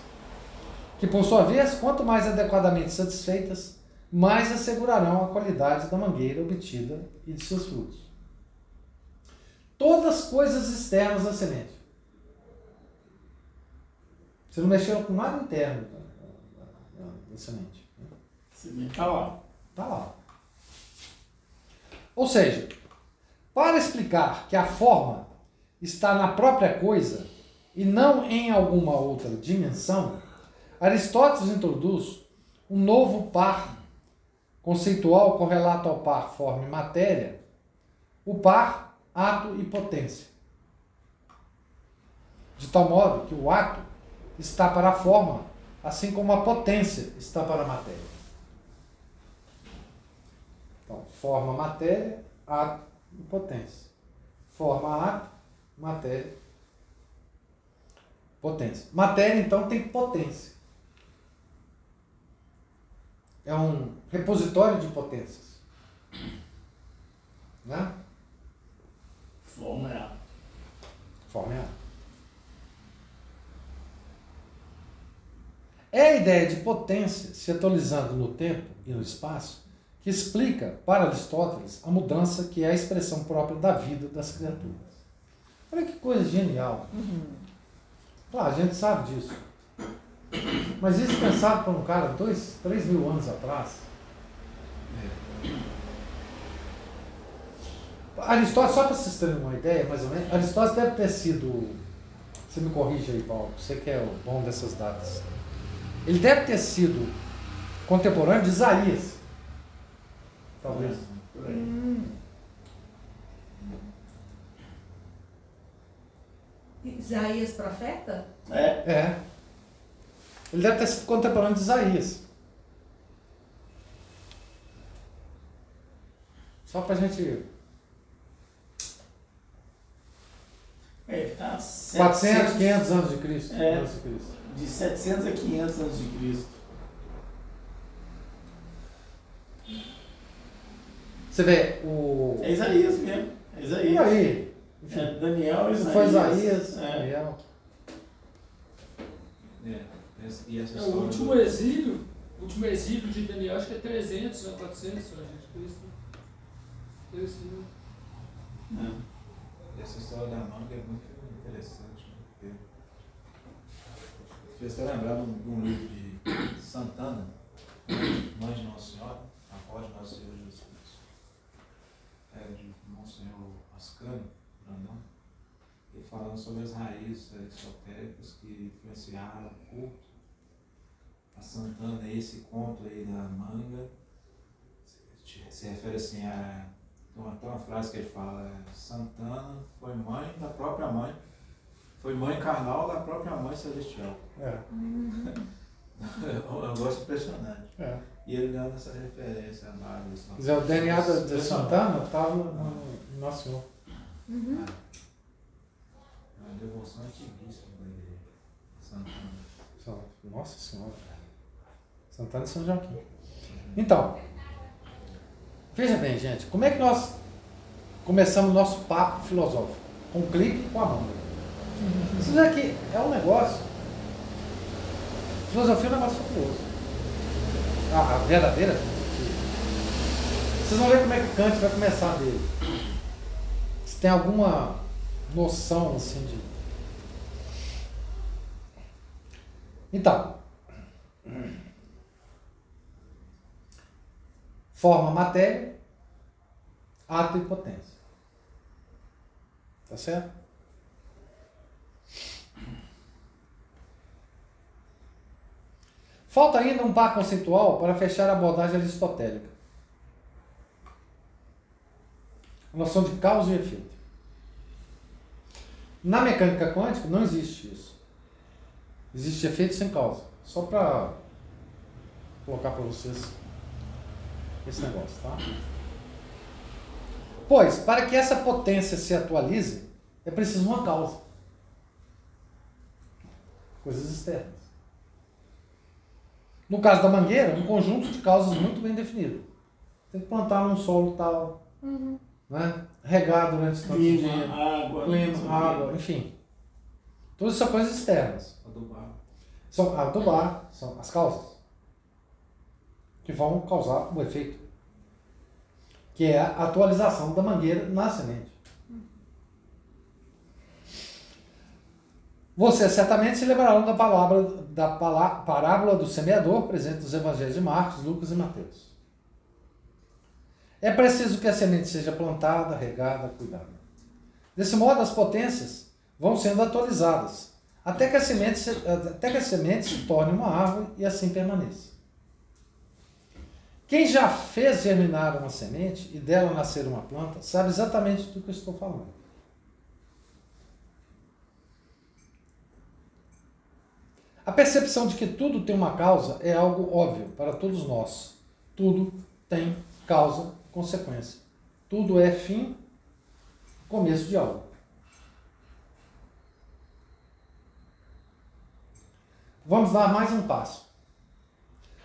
que por sua vez, quanto mais adequadamente satisfeitas, mais assegurarão a qualidade da mangueira obtida e de seus frutos. Todas coisas externas da semente. Você não mexeu com nada interno da, da, da semente está lá. Está lá. Ou seja, para explicar que a forma está na própria coisa e não em alguma outra dimensão, Aristóteles introduz um novo par conceitual correlato ao par forma e matéria, o par ato e potência. De tal modo que o ato está para a forma, assim como a potência está para a matéria. Então, forma, matéria, ato e potência. Forma, ato, matéria, potência. Matéria, então, tem potência. É um repositório de potências. Né? Forma é. Forma é. É a ideia de potência se atualizando no tempo e no espaço que explica para Aristóteles a mudança que é a expressão própria da vida das criaturas. Olha que coisa genial. Uhum. Claro, a gente sabe disso. Mas isso pensado por um cara dois, três mil anos atrás. Aristóteles, só para vocês terem uma ideia, mais ou menos, Aristóteles deve ter sido. Você me corrige aí, Paulo, você que é o bom dessas datas. Ele deve ter sido contemporâneo de Isaías. Talvez. Hum. Isaías profeta? É. É. Ele deve ter sido contemporâneo de Isaías. Só pra gente. Ele é, tá 400, 700, 500 anos de Cristo. É, de Cristo. De 700 a 500 anos de Cristo. Você vê o. É Isaías mesmo. É Isaías. E aí? É Daniel e Isso Isaías. foi Isaías, É. Daniel. É, e É, o último do- exílio, o último exílio de Daniel, acho que é 300, né, 400 antes de Cristo. Exílio. É. Essa história da manga é muito interessante. né? Porque fez até lembrar de um- de um livro de Santana, Mãe de Nossa Senhora, Após Nosso Senhor Jesus Cristo. É, de Monsenhor Ascânio Brandão. Ele falando sobre as raízes aristotéricas que influenciaram o culto. A Santana, esse conto aí da manga, se, refere assim a tem uma, tem uma frase que ele fala, é, Santana foi mãe da própria mãe, foi mãe carnal da própria mãe celestial. É, <laughs> É um negócio impressionante. é. E ele dando essa referência a. Quer dizer, o DNA da- de. Santana estava no no Nosso Senhor. Uhum. É uma devoção antiguíssima da igreja. Santana. Nossa Senhora. Santana e São Joaquim. Então, veja bem, gente, como é que nós começamos o nosso papo filosófico? Com um clipe e com a. Vocês veem que é um negócio. Filosofia é um negócio fabuloso. A verdadeira filosofia. Vocês vão ver como é que Kant vai começar dele. Se tem alguma noção assim de. Então, forma, matéria, ato e potência. Tá certo? Falta ainda um par conceitual para fechar a abordagem aristotélica. Noção de causa e efeito. Na mecânica quântica não existe isso. Existe efeito sem causa. Só para colocar para vocês esse negócio, tá? Pois, para que essa potência se atualize, é preciso uma causa. Coisas externas. No caso da mangueira, um conjunto de causas muito bem definido. Tem que plantar num solo tal, né? regar durante tanto Clima, dia, água. clima, água, enfim. Isso são coisas externas. Adubar. São adubar, são as causas que vão causar o efeito, que é a atualização da mangueira na semente. Vocês certamente se lembrarão da palavra da parábola do semeador presente nos evangelhos de Marcos, Lucas e Mateus. É preciso que a semente seja plantada, regada, cuidada. Desse modo, as potências vão sendo atualizadas, até que a semente se, até que a semente se torne uma árvore e assim permaneça. Quem já fez germinar uma semente e dela nascer uma planta, sabe exatamente do que eu estou falando. A percepção de que tudo tem uma causa é algo óbvio para todos nós. Tudo tem causa consequência. Tudo é fim, começo de algo. Vamos dar mais um passo.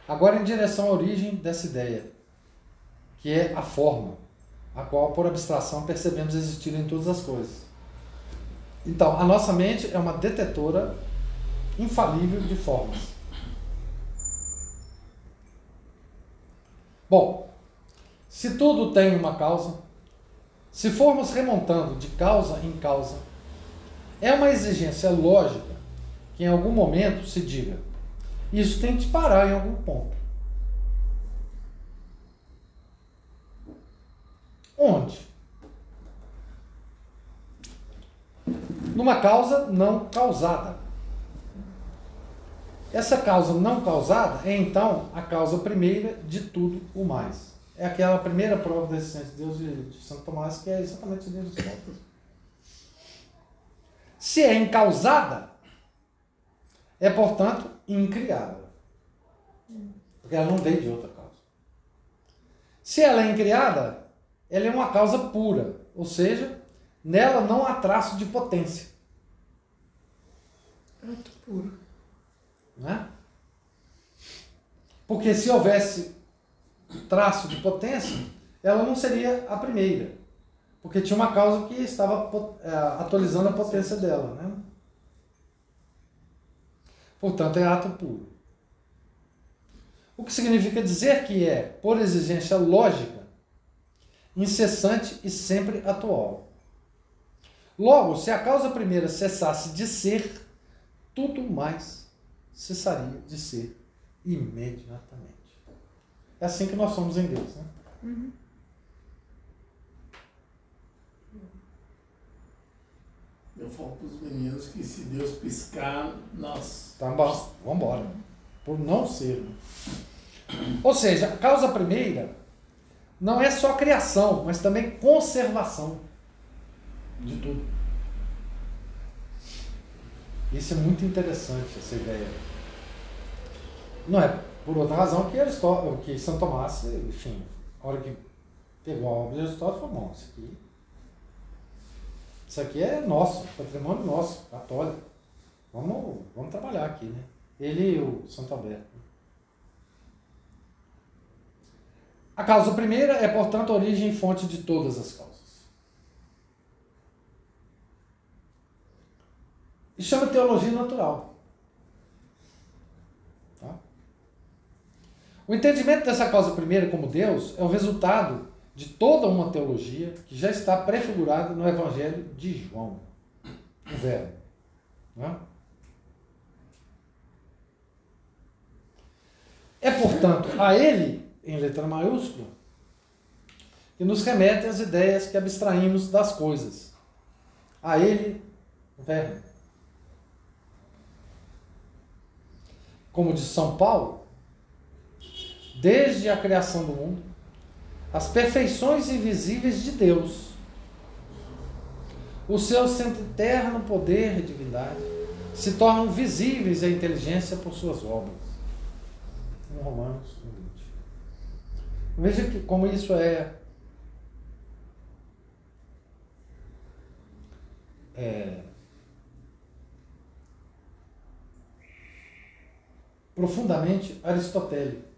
Agora em direção à origem dessa ideia, que é a forma, a qual por abstração percebemos existir em todas as coisas. Então, a nossa mente é uma detetora infalível de formas. Bom, se tudo tem uma causa, se formos remontando de causa em causa, é uma exigência lógica que em algum momento se diga: isso tem que parar em algum ponto. Onde? Numa causa não causada. Essa causa não causada é então a causa primeira de tudo o mais. É aquela primeira prova da existência de Deus de, de Santo Tomás, que é exatamente Deus dos mortos. Se é incausada, é portanto incriada. Porque ela não veio de outra causa. Se ela é incriada, ela é uma causa pura, ou seja, nela não há traço de potência. Ato puro. Né? Porque se houvesse traço de potência, ela não seria a primeira. Porque tinha uma causa que estava é, atualizando a potência dela. Né? Portanto, é ato puro. O que significa dizer que é, por exigência lógica, incessante e sempre atual. Logo, se a causa primeira cessasse de ser, tudo mais cessaria de ser imediatamente. É assim que nós somos em Deus. Né? Uhum. Eu falo para os meninos que se Deus piscar, nós. Tá bom, vamos embora. Por não ser. Né? Ou seja, a causa primeira não é só criação, mas também conservação de tudo. Isso é muito interessante, essa ideia. Não é por outra razão que, Aristóteles, que São Tomás, enfim, a hora que pegou a obra de Aristóteles, falou, bom, isso aqui, isso aqui é nosso, patrimônio nosso, católico. Vamos, vamos trabalhar aqui, né? Ele e o Santo Alberto. A causa primeira é, portanto, a origem e fonte de todas as causas. E chama teologia natural. Tá? O entendimento dessa causa primeira como Deus é o resultado de toda uma teologia que já está prefigurada no Evangelho de João, o Verbo. Né? É, portanto, a ele, em letra maiúscula, que nos remete às ideias que abstraímos das coisas. A ele, o Verbo. Como diz São Paulo, desde a criação do mundo, as perfeições invisíveis de Deus, o seu eterno poder e divindade, se tornam visíveis à inteligência por suas obras. Em Romanos 20. Veja que, como isso é, é profundamente aristotélico.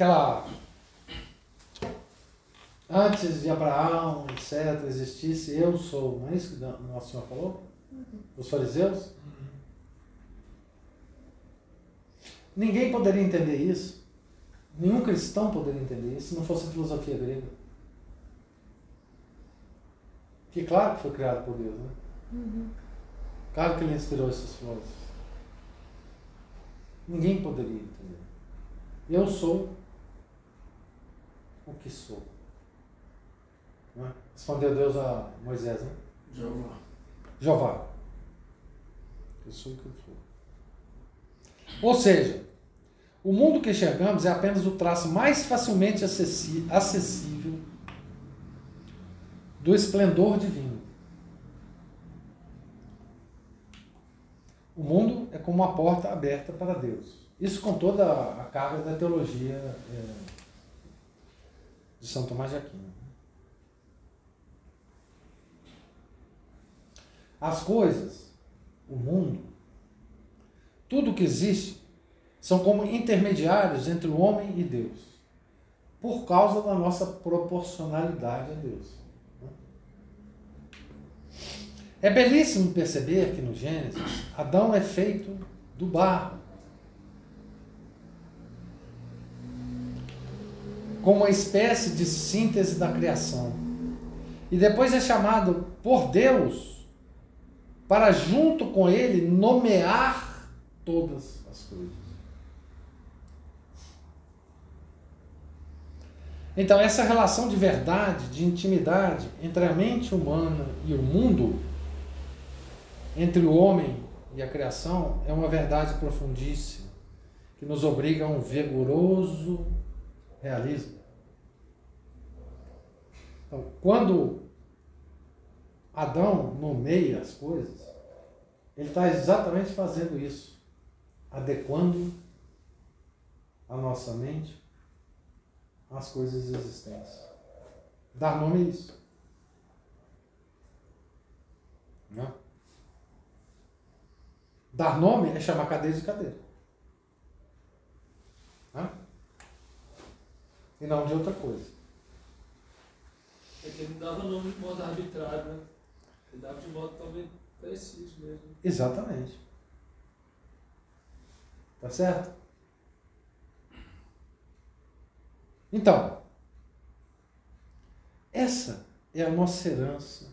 Aquela. Antes de Abraão, etc., existisse eu sou, não é isso que Nosso Senhor falou? Os fariseus? Ninguém poderia entender isso. Nenhum cristão poderia entender isso se não fosse a filosofia grega. Que claro que foi criado por Deus, né? Uhum. Claro que ele inspirou esses filósofos. Ninguém poderia entender. Eu sou o que sou. É? Respondeu Deus a Moisés, né? Jeová. Jeová. Eu sou o que eu sou. Ou seja, o mundo que enxergamos é apenas o traço mais facilmente acessível do esplendor divino. O mundo é como uma porta aberta para Deus. Isso com toda a carga da teologia é, de São Tomás de Aquino. As coisas, o mundo, tudo que existe, são como intermediários entre o homem e Deus, por causa da nossa proporcionalidade a Deus. É belíssimo perceber que no Gênesis, Adão é feito do barro. Como uma espécie de síntese da criação. E depois é chamado por Deus para, junto com ele, nomear todas as coisas. Então, essa relação de verdade, de intimidade entre a mente humana e o mundo entre o homem e a criação é uma verdade profundíssima que nos obriga a um vigoroso realismo. Então, quando Adão nomeia as coisas, ele está exatamente fazendo isso, adequando a nossa mente às coisas existentes. Dar nome a isso. Não? Dar nome é chamar cadeira de cadeira. E não de outra coisa. É que ele não dava nome de modo arbitrário, né? Ele dava de modo talvez preciso mesmo. Exatamente. Tá certo? Então, essa é a nossa herança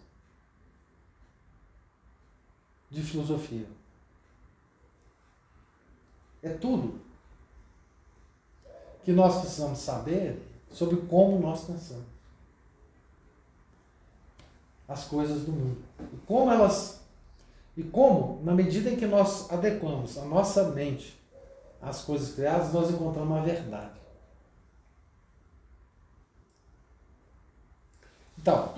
de filosofia. É tudo que nós precisamos saber sobre como nós pensamos as coisas do mundo. E como elas. E como, na medida em que nós adequamos a nossa mente às coisas criadas, nós encontramos a verdade. Então,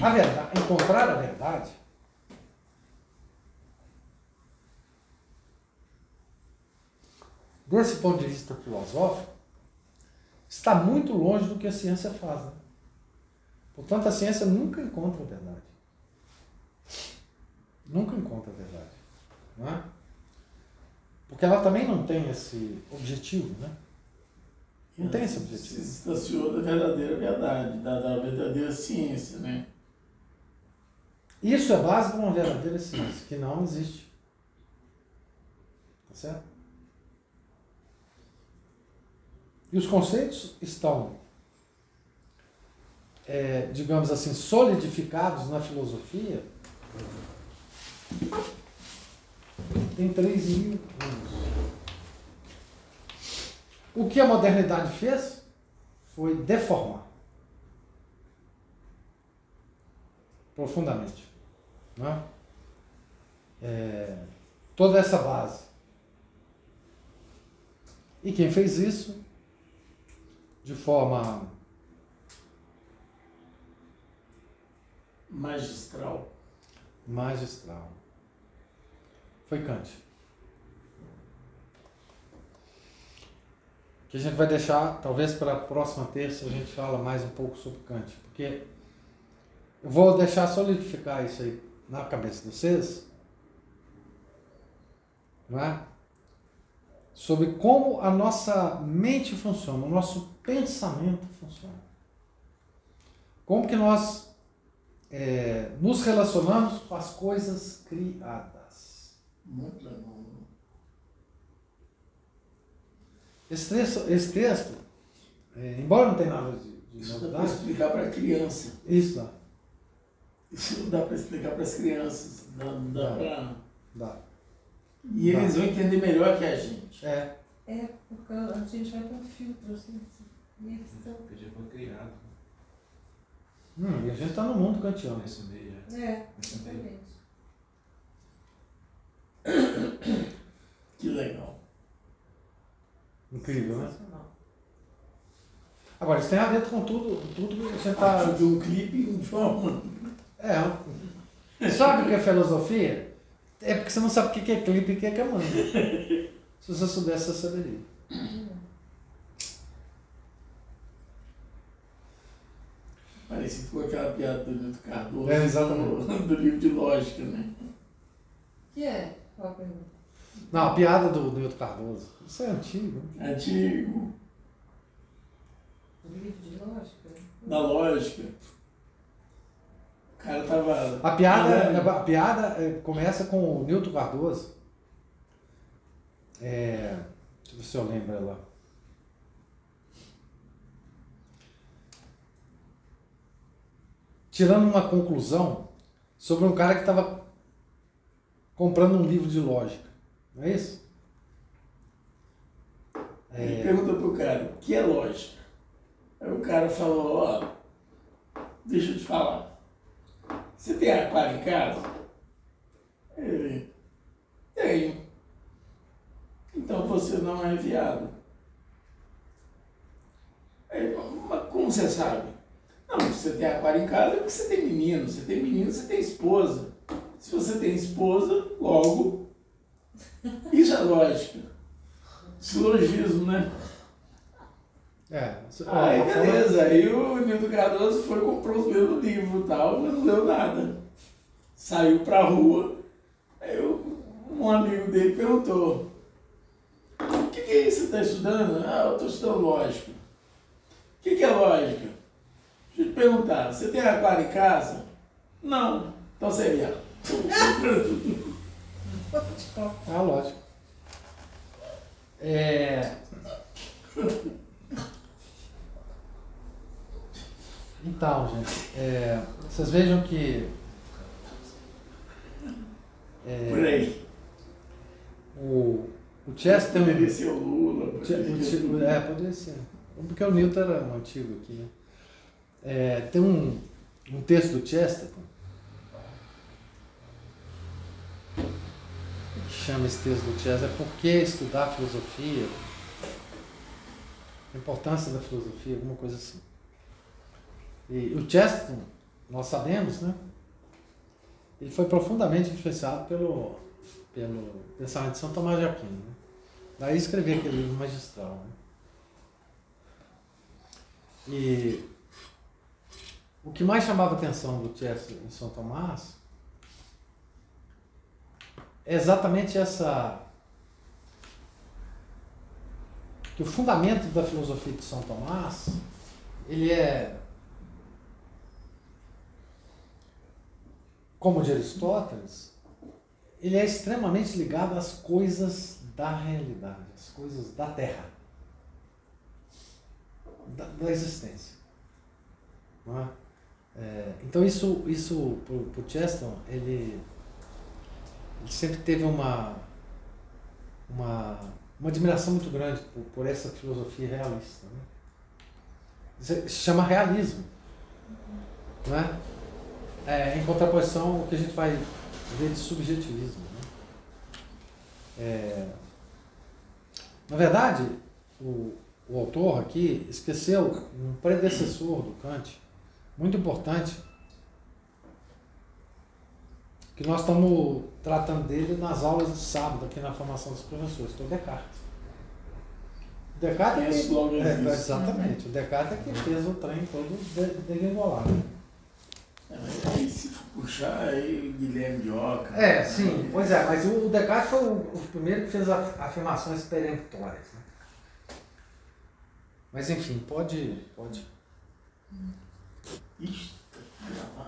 a verdade, encontrar a verdade desse ponto de vista filosófico, está muito longe do que a ciência faz. Né? Portanto, a ciência nunca encontra a verdade. Nunca encontra a verdade. Não é? Porque ela também não tem esse objetivo, né? Não tem esse Se objetivo. distanciou da verdadeira verdade, da, da verdadeira ciência, né? Isso é base para uma verdadeira ciência, que não existe. Tá certo? E os conceitos estão, é, digamos assim, solidificados na filosofia tem 3 mil anos. O que a modernidade fez foi deformar profundamente né? É, toda essa base. E quem fez isso de forma Magistral. magistral foi Kant. Que a gente vai deixar, talvez para a próxima terça a gente fala mais um pouco sobre Kant, porque eu vou deixar solidificar isso aí na cabeça de vocês, não é? Sobre como a nossa mente funciona, o nosso pensamento funciona. Como que nós é, nos relacionamos com as coisas criadas. Muito legal. Esse texto, esse texto é, embora não tenha nada de, de Isso dá para novidade, explicar para criança. isso dá, Isso dá para explicar para as crianças. Dá, dá Dá. pra... dá. E eles vão entender melhor que a gente. É, É, porque a gente vai com filtro, assim, e eles são. Porque já foi criado hum, e a gente está no mundo kantiano. nesse meio. É, meio. exatamente. Que legal. Incrível, né? Agora, isso tem a ver com tudo, tudo que você está. Tá. De um clipe <laughs> de uma. É. Sabe o que é filosofia? É porque você não sabe o que é clipe e o que é manga. <laughs> Se você soubesse, você saberia. Parecido com aquela piada do Nilton Cardoso É, exatamente. do, <laughs> do livro de lógica, né? Que é? Qual a pergunta? Não, a piada do Nilton Cardoso. Isso é antigo. né? Antigo, O livro de lógica? da lógica. Cara tava. A piada, falando- a piada é, começa com o Nilton Cardoso. É, deixa eu ver se eu lembro ela. Tirando uma conclusão sobre um cara que estava comprando um livro de lógica. Não é isso? Ele É, perguntou pro cara, o que é lógica? Aí o cara falou, ó, deixa eu te falar. Você tem aquário em casa? Ele, tenho. Então você não é viado. Aí, mas como você sabe? Não, se você tem aquário em casa é porque você tem menino. Você tem menino, você tem esposa. Se você tem esposa, logo. Isso é lógica. Silogismo, né? É, Aí ó, beleza, aí o Nildo Cardoso foi comprou os mesmos livros e tal, mas não deu nada. Saiu pra rua, aí o um amigo dele perguntou, o que, que é isso que você está estudando? Ah, eu estou estudando lógica. O que, que é lógica? Deixa eu te perguntar, você tem aquário em casa? Não. Então você vê. Ah, <laughs> lógico. É... <laughs> Então, gente, é, vocês vejam que é, Por aí. o, o Chester tem um, Poderia ser o Lula. Che- é, poderia ser. Porque o Newton era um antigo aqui, né? É, tem um, um texto do Chesterton que chama esse texto do Chesterton Por que estudar filosofia? A importância da filosofia, alguma coisa assim. E o Chesterton, nós sabemos, né? Ele foi profundamente influenciado pelo, pelo pensamento de São Tomás de Aquino. Né? Daí escrever aquele livro magistral. Né? E o que mais chamava a atenção do Chester em São Tomás é exatamente essa. que o fundamento da filosofia de São Tomás ele é como de Aristóteles, ele é extremamente ligado às coisas da realidade, às coisas da Terra, da, da existência. É? É, então isso, isso para o Cheston, ele, ele sempre teve uma, uma, uma admiração muito grande por, por essa filosofia realista. Né? Isso se chama realismo. Não é? Em contraposição ao que a gente vai ver de subjetivismo. Né? É, na verdade, o, o autor aqui esqueceu um predecessor do Kant, muito importante, que nós estamos tratando dele nas aulas de sábado aqui na formação dos professores, que é o Descartes. O Descartes é que, é, exatamente, o Descartes é que fez o trem todo degringolado. Aí se puxar, aí Guilherme Dioca. É, sim, pois é, mas o Descartes foi o, o primeiro que fez afirmações peremptórias. Né? Mas enfim, pode. pode. Ixi, tá gravado.